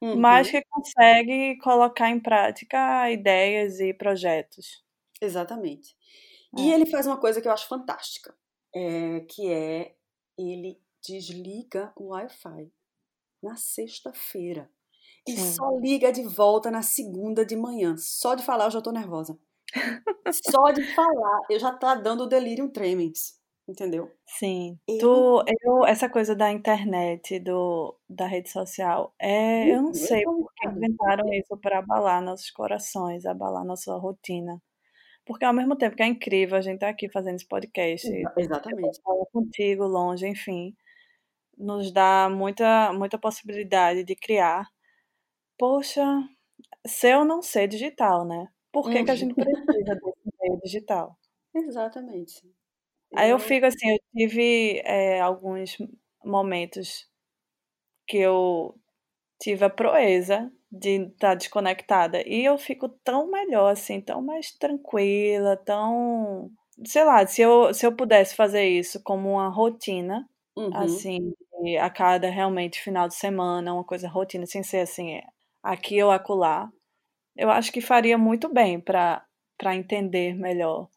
uhum. mas que consegue colocar em prática ideias e projetos. Exatamente. É. E ele faz uma coisa que eu acho fantástica, é, que é ele desliga o Wi-Fi na sexta-feira. E Sim. só liga de volta na segunda de manhã. Só de falar eu já tô nervosa. só de falar eu já tá dando delírio tremens. Entendeu? Sim. Tu, eu, essa coisa da internet, do, da rede social, é, eu não sei porque inventaram isso para abalar nossos corações, abalar nossa rotina. Porque ao mesmo tempo que é incrível a gente estar tá aqui fazendo esse podcast, exatamente, contigo, longe, enfim, nos dá muita, muita possibilidade de criar. Poxa, ser ou não ser digital, né? Por que, que a gente uhum. precisa desse meio digital? (laughs) Exatamente. Aí eu fico assim, eu tive é, alguns momentos que eu tive a proeza de estar tá desconectada. E eu fico tão melhor, assim, tão mais tranquila, tão. Sei lá, se eu, se eu pudesse fazer isso como uma rotina, uhum. assim, a cada realmente final de semana, uma coisa rotina, sem ser assim, aqui ou acolá, eu acho que faria muito bem para entender melhor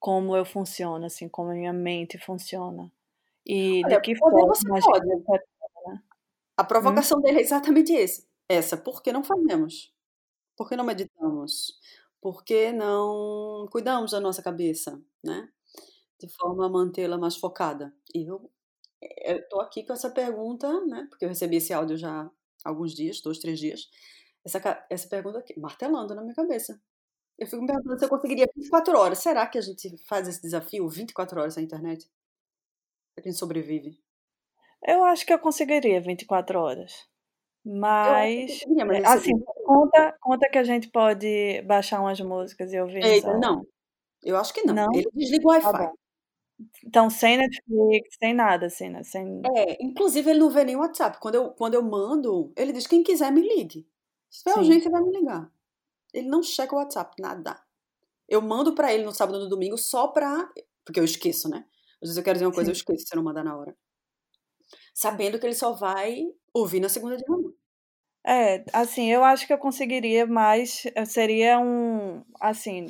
como eu funciono, assim, como a minha mente funciona. E Olha, de que forma você pode. (laughs) Né? A provocação hum? dele é exatamente esse. essa. Por que não fazemos? Por que não meditamos? Por que não cuidamos da nossa cabeça, né? De forma a mantê-la mais focada. E eu estou aqui com essa pergunta, né? Porque eu recebi esse áudio já há alguns dias, dois, três dias. Essa, essa pergunta aqui, martelando na minha cabeça. Eu fico me perguntando se eu conseguiria 24 horas. Será que a gente faz esse desafio 24 horas na internet? A gente sobrevive? Eu acho que eu conseguiria 24 horas. Mas, mas assim, conta, conta que a gente pode baixar umas músicas e ouvir. Eita, não. Eu acho que não. não? Ele desliga o Wi-Fi. Tá então, sem Netflix, sem nada, assim, né? Sem... É, inclusive ele não vê nem o WhatsApp. Quando eu, quando eu mando, ele diz: quem quiser me ligue. Se tiver urgência, vai me ligar. Ele não checa o WhatsApp, nada. Eu mando para ele no sábado ou no domingo só pra. Porque eu esqueço, né? Às vezes eu quero dizer uma coisa, Sim. eu esqueço se eu não mandar na hora. Sabendo que ele só vai ouvir na segunda de manhã. É, assim, eu acho que eu conseguiria, mas eh, seria um, assim,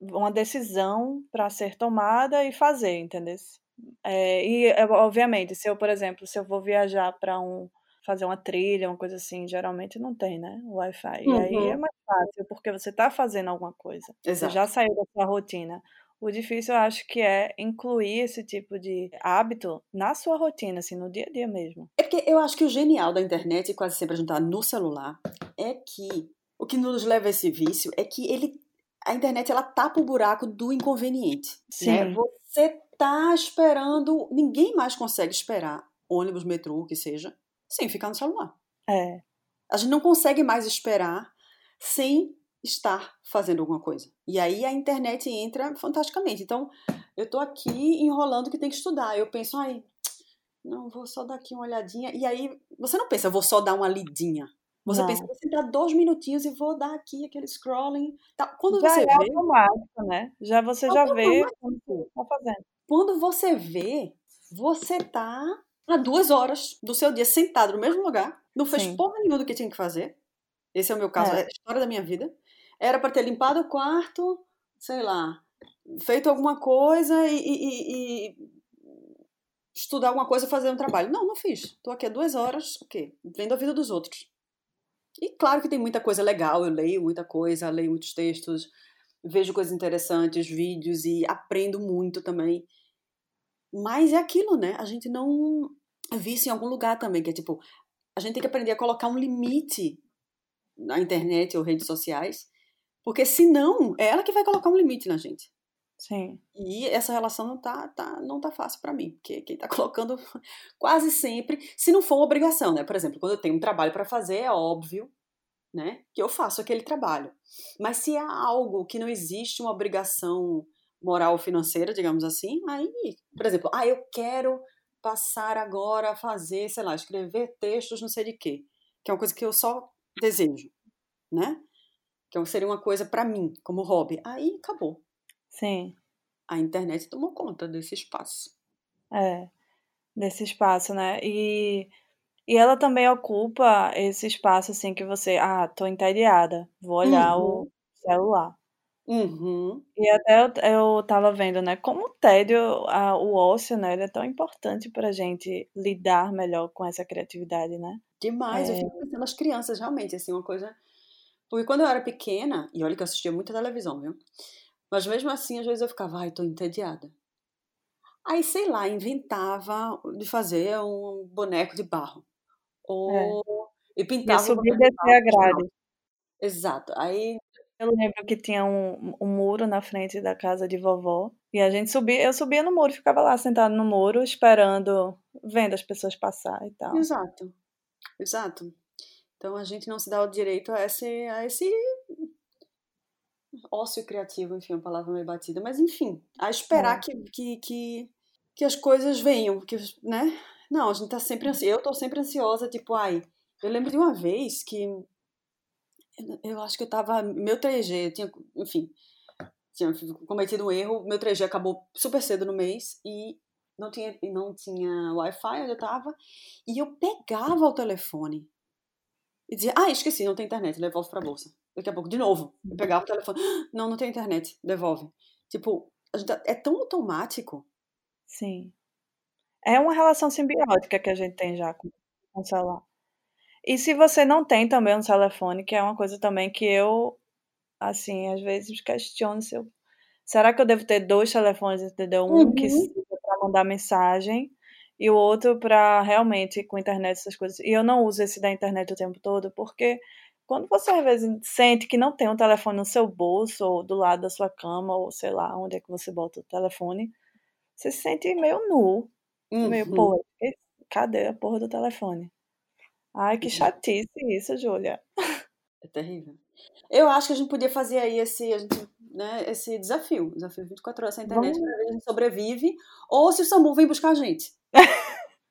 uma decisão para ser tomada e fazer, entendeu? É, e, eh, obviamente, se eu, por exemplo, se eu vou viajar para um, fazer uma trilha, uma coisa assim, geralmente não tem, né? O Wi-Fi. Uhum. E aí é uhum. mais fácil, porque você está fazendo alguma coisa. Exato. Você já saiu da sua rotina. O difícil, eu acho que é incluir esse tipo de hábito na sua rotina, assim, no dia a dia mesmo. É porque eu acho que o genial da internet, e quase sempre a gente tá no celular, é que o que nos leva a esse vício é que ele, a internet, ela tapa o buraco do inconveniente. Né? Sim. Né? Você tá esperando, ninguém mais consegue esperar ônibus, metrô, o que seja, sem ficar no celular. É. A gente não consegue mais esperar sem estar fazendo alguma coisa. E aí a internet entra fantasticamente. Então, eu tô aqui enrolando que tem que estudar. Eu penso, ai, não, vou só dar aqui uma olhadinha. E aí, você não pensa, vou só dar uma lidinha. Você não. pensa, vou sentar dois minutinhos e vou dar aqui aquele scrolling. Tá. Quando já você é vê. automático, né? Já você já vê quando tá fazendo. Quando você vê, você tá há duas horas do seu dia sentado no mesmo lugar, não fez Sim. porra nenhuma do que tinha que fazer. Esse é o meu caso, é, é a história da minha vida. Era para ter limpado o quarto, sei lá, feito alguma coisa e, e, e, estudar alguma coisa, fazer um trabalho. Não, não fiz. Tô aqui há duas horas, o quê? Vendo a vida dos outros. E claro que tem muita coisa legal, eu leio muita coisa, leio muitos textos, vejo coisas interessantes, vídeos e aprendo muito também. Mas é aquilo, né? A gente não. Vi isso em algum lugar também, que é tipo, a gente tem que aprender a colocar um limite na internet ou redes sociais, porque senão é ela que vai colocar um limite na gente. Sim. E essa relação não tá, tá, não tá fácil para mim, porque quem tá (laughs) colocando quase sempre, se não for uma obrigação, né? Por exemplo, quando eu tenho um trabalho para fazer, é óbvio, né, que eu faço aquele trabalho. Mas se há algo que não existe uma obrigação moral financeira, digamos assim, aí, por exemplo, ah, eu quero passar agora a fazer, sei lá, escrever textos não sei de quê, que é uma coisa que eu só desejo, né? Que seria uma coisa para mim, como hobby. Aí acabou. Sim. A internet tomou conta desse espaço. É, desse espaço, né? E, e ela também ocupa esse espaço, assim, que você, ah, tô entediada, vou olhar Uhum. o celular. Uhum. E até eu, eu tava vendo, né, como o tédio, a, o ócio, né, ele é tão importante pra gente lidar melhor com essa criatividade, né? Demais, eu É, fico pensando nas crianças, realmente, assim, uma coisa. Porque quando eu era pequena, e olha que eu assistia muita televisão, viu? Mas mesmo assim, às vezes eu ficava, ai, tô entediada. Aí, sei lá, inventava de fazer um boneco de barro. é. Ou e Ia pintava o subir e descer a grade. Exato. Aí, Eu lembro que tinha um, um muro na frente da casa de vovó. E a gente subia, eu subia no muro, ficava lá sentado no muro, esperando, vendo as pessoas passar e tal. exato, exato. Então a gente não se dá o direito a esse, a esse ócio criativo, enfim, uma palavra meio batida, mas enfim, a esperar É. que, que, que, que as coisas venham, que, né? Não, a gente tá sempre ansiosa, eu tô sempre ansiosa, tipo, ai, eu lembro de uma vez que eu, acho que eu tava, meu 3G, eu tinha, enfim, tinha cometido um erro, meu 3G acabou super cedo no mês e não tinha, não tinha Wi-Fi onde eu tava, e eu pegava o telefone e dizia, ah, esqueci, não tem internet, devolve pra bolsa. Daqui a pouco, de novo, eu pegava o telefone, "Ah, não, não tem internet, devolve. Tipo, tá- é tão automático. Sim. É uma relação simbiótica que a gente tem já com o celular. E se você não tem também um telefone, que é uma coisa também que eu, assim, às vezes questiono se eu. Será que eu devo ter dois telefones, entendeu? Um que Uhum. seja para mandar mensagem e o outro para realmente com internet, essas coisas. E eu não uso esse da internet o tempo todo, porque quando você às vezes sente que não tem um telefone no seu bolso, ou do lado da sua cama, ou sei lá, onde é que você bota o telefone, você se sente meio nu. Meio, Uhum. pô, e- cadê a porra do telefone? Ai, que chatice isso, Júlia. É terrível. Eu acho que a gente podia fazer aí esse, a gente, né, esse desafio, desafio 24 horas sem internet, pra ver se a gente sobrevive, ou se o SAMU vem buscar a gente.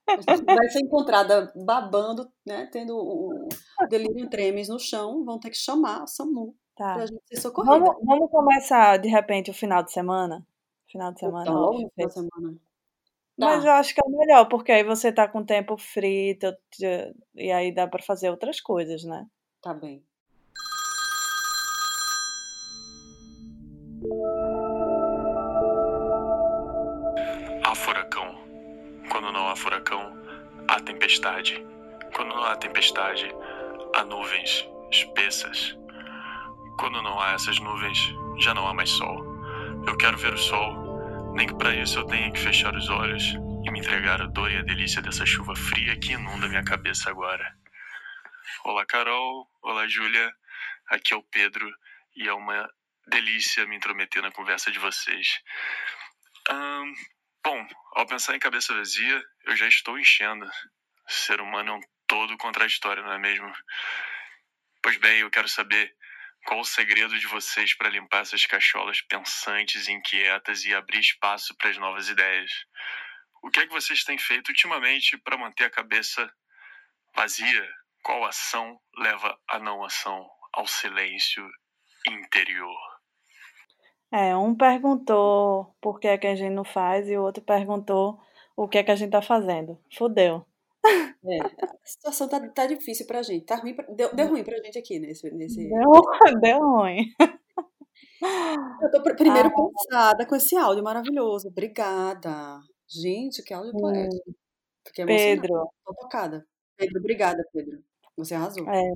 A gente vai ser encontrada babando, né, tendo o delírio tremes no chão, vão ter que chamar o SAMU Tá. pra gente ser socorrida. Vamos, vamos começar, de repente, o final de semana? Final de semana Então, logo off, no final de fez. Mas eu acho que é melhor, porque aí você tá com tempo frito te- e aí dá pra fazer outras coisas, né? tá bem. Há furacão. Quando não há furacão, há tempestade. Quando não há tempestade, há nuvens espessas. Quando não há essas nuvens, já não há mais sol. Eu quero ver o sol, nem que para isso eu tenha que fechar os olhos e me entregar a dor e a delícia dessa chuva fria que inunda minha cabeça agora. Olá, Carol. Olá, Júlia. Aqui é o Pedro e é uma delícia me intrometer na conversa de vocês. Bom, ao pensar em cabeça vazia, eu já estou enchendo. O ser humano é um todo contraditório, não é mesmo? Pois bem, eu quero saber qual o segredo de vocês para limpar essas cacholas pensantes inquietas e abrir espaço para as novas ideias. O que é que vocês têm feito ultimamente para manter a cabeça vazia? Qual ação leva à não ação, ao silêncio interior? É, um perguntou por que é que a gente não faz e o outro perguntou o que é que a gente tá fazendo. Fudeu. É, a situação tá, tá difícil pra gente, tá ruim, pra- deu, deu ruim pra gente aqui nesse, nesse... Deu, (laughs) deu ruim. Eu tô pr- primeiro Ah, passada com esse áudio maravilhoso, obrigada. Gente, que áudio hum, poético. Fiquei emocionada, Pedro, tô tocada. Pedro, obrigada, Pedro. Você arrasou. é,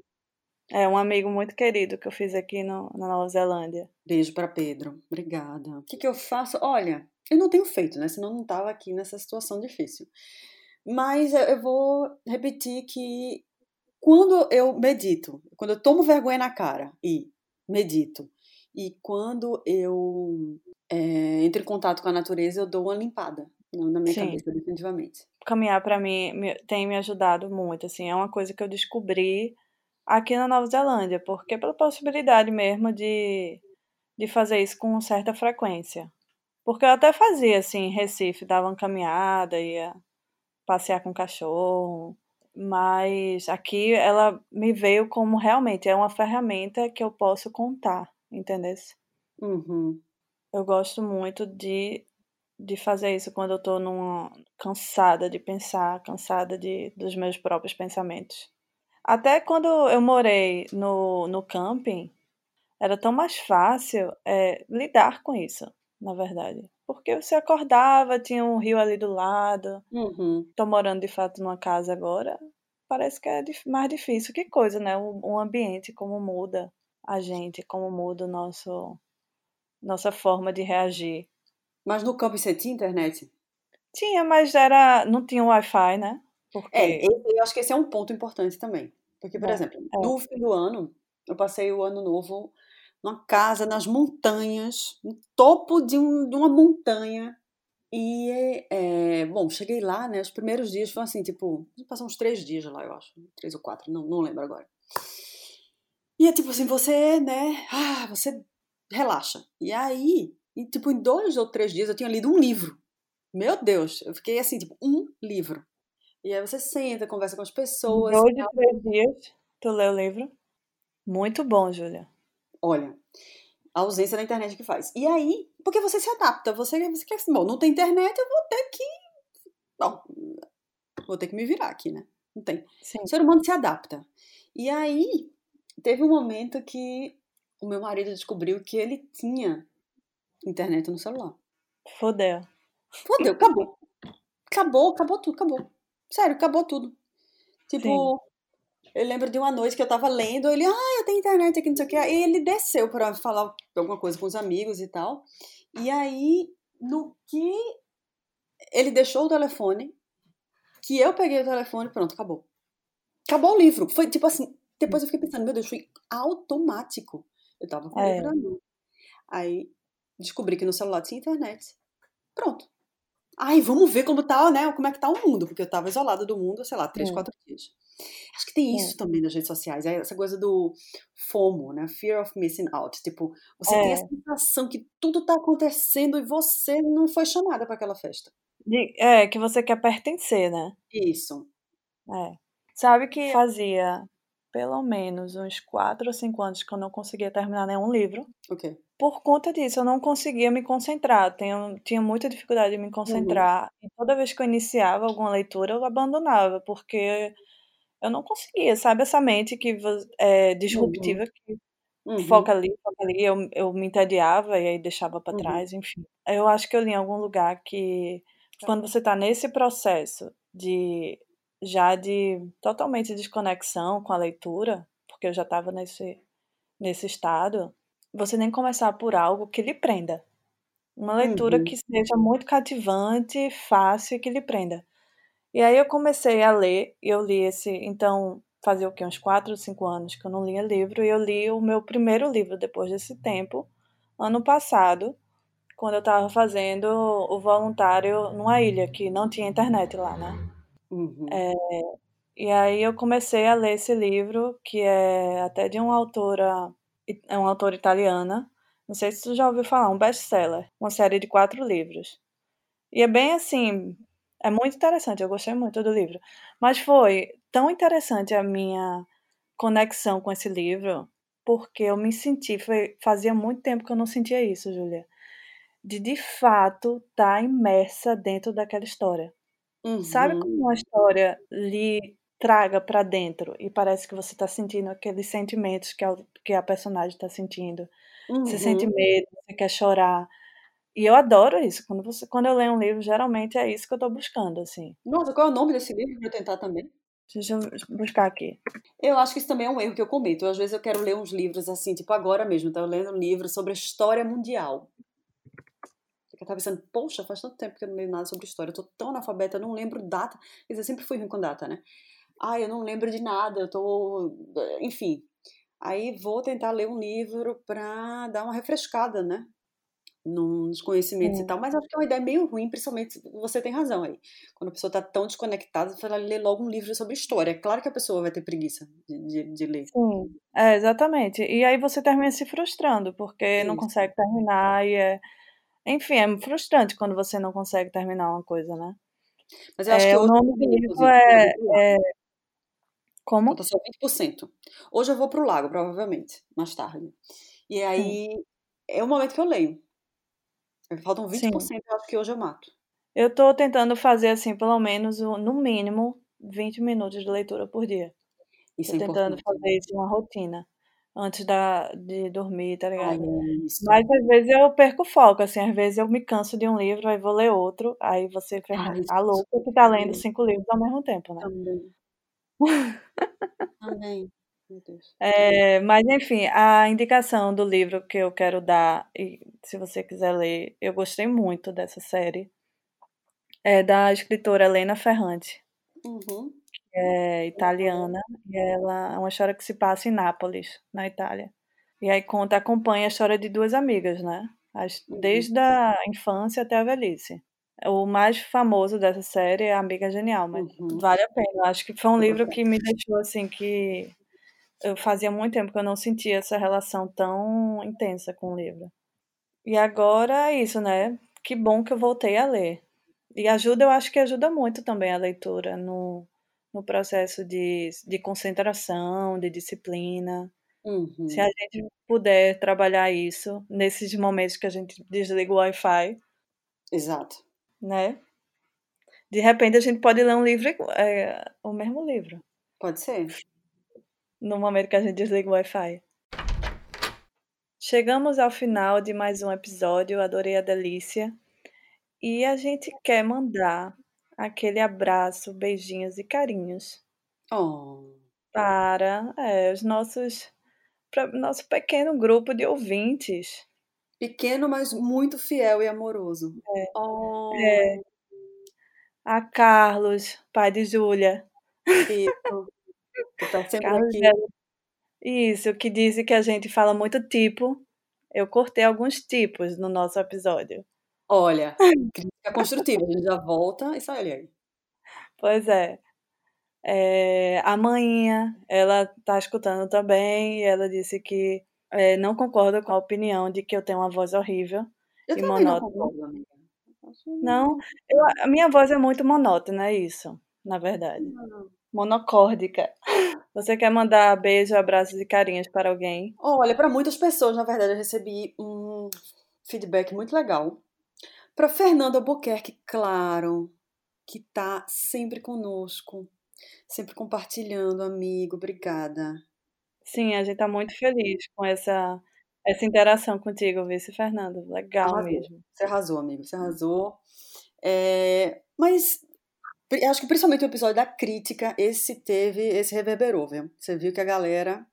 é um amigo muito querido que eu fiz aqui no, na Nova Zelândia. Beijo pra Pedro, obrigada. O que que eu faço? Olha, eu não tenho feito, né? Senão eu não tava aqui nessa situação difícil. Mas eu vou repetir que quando eu medito, quando eu tomo vergonha na cara e medito, e quando eu é, entro em contato com a natureza, eu dou uma limpada na minha Sim. cabeça, definitivamente. Caminhar para mim me- tem me ajudado muito, assim, é uma coisa que eu descobri aqui na Nova Zelândia, porque pela possibilidade mesmo de, de fazer isso com certa frequência. Porque eu até fazia, assim, em Recife, dava uma caminhada, ia passear com o cachorro, mas aqui ela me veio como realmente é uma ferramenta que eu posso contar, entendeu? Uhum. Eu gosto muito de, de fazer isso quando eu tô numa, cansada de pensar, cansada de, dos meus próprios pensamentos. Até quando eu morei no, no camping, era tão mais fácil é, lidar com isso, na verdade. Porque você acordava, tinha um rio ali do lado. Uhum. Tô morando de fato numa casa agora. Parece que é mais difícil. Que coisa, né? O ambiente, como muda a gente, como muda o nosso, nossa forma de reagir. Mas no campo você tinha internet? Tinha, mas era, não tinha Wi-Fi, né? Porque É, eu acho que esse é um ponto importante também. Porque, por É, exemplo, é. no fim do ano, eu passei o ano novo numa casa nas montanhas, no topo de, um- de uma montanha. E, é, bom, cheguei lá, né? Os primeiros dias foram assim, tipo, passou uns três dias lá, eu acho. Três ou quatro, não, não lembro agora. E é tipo assim, você, né? Ah, você relaxa. E aí, e, tipo, em dois ou três dias eu tinha lido um livro. Meu Deus, eu fiquei assim, tipo, um livro. E aí você senta, conversa com as pessoas. dois de três dias, tu leu o livro. Muito bom, Júlia. Olha, a ausência da internet que faz. E aí, porque você se adapta, você, você quer assim, bom, não tem internet, eu vou ter que. Bom, vou ter que me virar aqui, né? Não tem. Sim. O ser humano se adapta. E aí, teve um momento que o meu marido descobriu que ele tinha internet no celular. Fodeu. Fodeu, acabou. Acabou, acabou tudo, acabou. Sério, acabou tudo. Tipo, eu lembro de uma noite que eu tava lendo, ele, ah, eu tenho internet aqui, não sei o que. E ele desceu pra falar alguma coisa com os amigos e tal. E aí, no que ele deixou o telefone, que eu peguei o telefone, pronto, acabou. Acabou o livro. Foi tipo assim, depois eu fiquei pensando, meu Deus, foi automático. Eu tava com o É. livro mão. Aí descobri que no celular tinha internet. Pronto. Ai, vamos ver como tá, né? Como é que tá o mundo, porque eu tava isolada do mundo, sei lá, três, Hum. quatro dias. Acho que tem Hum. isso também nas redes sociais, é essa coisa do FOMO, né? Fear of missing out. Tipo, você tem a É. sensação que tudo tá acontecendo e você não foi chamada para aquela festa. É, que você quer pertencer, né? Isso. É. Sabe que fazia pelo menos uns quatro ou cinco anos que eu não conseguia terminar nenhum livro. Por conta disso, eu não conseguia me concentrar. Tenho, tinha muita dificuldade de me concentrar. E toda vez que eu iniciava alguma leitura, eu abandonava, porque eu não conseguia, sabe? Essa mente que é disruptiva que Uhum. foca ali, foca ali, eu, eu me entediava e aí deixava para Uhum. trás, enfim. Eu acho que eu li em algum lugar que quando você tá nesse processo de já de totalmente desconexão com a leitura, porque eu já estava nesse nesse estado, você nem começar por algo que lhe prenda. Uma leitura Uhum. que seja muito cativante, fácil e que lhe prenda. E aí eu comecei a ler, e eu li esse, então fazia o quê? Uns 4 ou 5 anos que eu não lia livro, e eu li o meu primeiro livro depois desse tempo, ano passado, quando eu estava fazendo o voluntário numa ilha que não tinha internet lá, né? Uhum. E aí eu comecei a ler esse livro, que é até de uma autora, é uma autora italiana, não sei se tu já ouviu falar, um best-seller, uma série de quatro livros. E é bem assim, é muito interessante, eu gostei muito do livro. Mas foi tão interessante a minha conexão com esse livro, porque eu me senti, foi, fazia muito tempo que eu não sentia isso, Julia, de de fato estar imersa dentro daquela história. Sabe Uhum. como uma história lhe traga pra dentro e parece que você tá sentindo aqueles sentimentos que a, que a personagem tá sentindo? Você sente Uhum. medo, você quer chorar. E eu adoro isso. Quando, você, quando eu leio um livro, geralmente é isso que eu tô buscando, assim. Nossa, qual é o nome desse livro eu tentar também? Deixa eu buscar aqui. Eu acho que isso também é um erro que eu cometo. Às vezes eu quero ler uns livros assim, tipo agora mesmo, eu lendo um livro sobre a história mundial. Eu tava pensando, poxa, faz tanto tempo que eu não leio nada sobre história, eu tô tão analfabeta, eu não lembro data. Quer dizer, eu sempre fui ruim com data, né? Ai, eu não lembro de nada, eu tô. Enfim. Aí vou tentar ler um livro pra dar uma refrescada, né? Nos conhecimentos Sim. e tal, mas acho que é uma ideia meio ruim, principalmente, você tem razão aí. Quando a pessoa está tão desconectada, vai ler logo um livro sobre história. É claro que a pessoa vai ter preguiça de, de, de ler. Sim, é, exatamente. E aí você termina se frustrando, porque não Isso. consegue terminar e é... Enfim, é frustrante quando você não consegue terminar uma coisa, né? Mas eu acho É, que o nome do livro é, é... Como? Falta só 20%. Hoje eu vou pro lago, provavelmente, mais tarde. E aí é o momento que eu leio. Faltam 20%, Sim. eu acho que hoje eu mato. Eu tô tentando fazer, assim, pelo menos, no mínimo, 20 minutos de leitura por dia. Isso Tô é tentando fazer isso uma rotina. Antes da, de dormir, tá Ai, ligado? isso. Mas às vezes eu perco o foco, assim, às vezes eu me canso de um livro, aí vou ler outro, aí você fica Ai, a louca que tá lendo cinco livros ao mesmo tempo, né? Também. (laughs) Também. É, mas enfim, a indicação do livro que eu quero dar, e se você quiser ler, eu gostei muito dessa série, é da escritora Helena Ferrante, Uhum. é italiana, e ela é uma história que se passa em Nápoles, na Itália. E aí conta, acompanha a história de duas amigas, né? As- Uhum. Desde a infância até a velhice. O mais famoso dessa série é A Amiga Genial, mas Uhum. vale a pena. Acho que foi um livro que me deixou assim que eu fazia muito tempo que eu não sentia essa relação tão intensa com o livro. E agora é isso, né? Que bom que eu voltei a ler. E ajuda, eu acho que ajuda muito também a leitura no, no processo de, de concentração, de disciplina. Uhum. Se a gente puder trabalhar isso nesses momentos que a gente desliga o Wi-Fi, Exato. né? De repente a gente pode ler um livro, é, o mesmo livro, Pode ser. No momento que a gente desliga o Wi-Fi. Chegamos ao final de mais um episódio, adorei a delícia. E a gente quer mandar aquele abraço, beijinhos e carinhos Oh. para é, os nossos para nosso pequeno grupo de ouvintes. Pequeno, mas muito fiel e amoroso. Oh. É, a Carlos, pai de Júlia. Isso. Que tá sempre Carlos aqui. Vela. Isso, que disse que a gente fala muito tipo. Eu cortei alguns tipos no nosso episódio. Olha, (laughs) crítica construtiva. A gente já volta e sai aí. Pois é. É, a manhinha, ela tá escutando também, e ela disse que é, não concorda com a opinião de que eu tenho uma voz horrível Eu e também não monótona. concordo, amiga. Não, eu- a minha voz é muito monótona, é isso, na verdade. Não. Monocórdica. Você quer mandar beijo, abraços e carinhos para alguém? Olha, para muitas pessoas, na verdade, eu recebi um feedback muito legal. Para Fernanda Albuquerque, claro, que tá sempre conosco, sempre compartilhando, amigo. Obrigada. Sim, a gente tá muito feliz com essa, essa interação contigo, Vice Fernando. Legal Arrasou. mesmo. Você arrasou, amigo. Você arrasou. É, mas acho que principalmente o episódio da crítica, esse teve, esse reverberou, viu? Você viu que a galera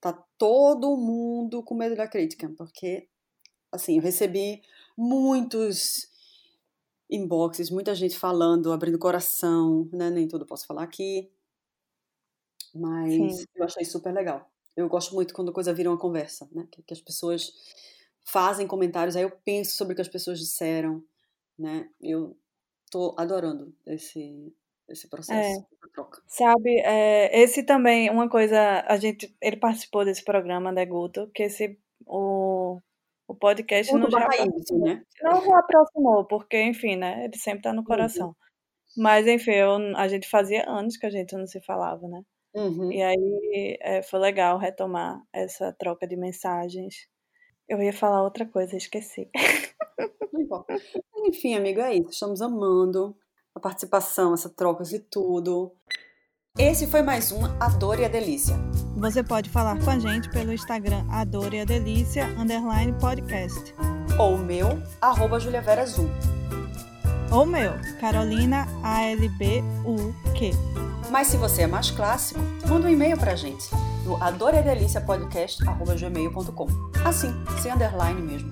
tá todo mundo com medo da crítica, porque assim, eu recebi muitos inboxes, muita gente falando, abrindo coração, né? Nem tudo posso falar aqui, mas Sim. eu achei super legal. Eu gosto muito quando a coisa vira uma conversa, né? Que, que as pessoas fazem comentários, aí eu penso sobre o que as pessoas disseram, né? Eu tô adorando esse, esse processo, É. essa troca. Sabe, é, esse também, uma coisa, a gente, ele participou desse programa, né, Guto, que esse, o, o podcast nos barra reaproximou. índice, né? Não reaproximou, porque, enfim, né, ele sempre tá no Uhum. coração. Mas, enfim, eu- a gente fazia anos que a gente não se falava, né? Uhum. E aí é, foi legal retomar essa troca de mensagens. Eu ia falar outra coisa, esqueci. (laughs) Não importa. Enfim, amigo, é isso. Estamos amando a participação, essa troca de tudo. Esse foi mais um A Dor e a Delícia. Você pode falar com a gente pelo Instagram Adore e a Delícia, underline podcast. Ou meu, arroba Julia Vera Azul. Ou meu, Carolina ALBUQ. Mas se você é mais clássico, manda um e-mail pra gente no adoreadeliciapodcast.gmail.com Assim, sem underline mesmo.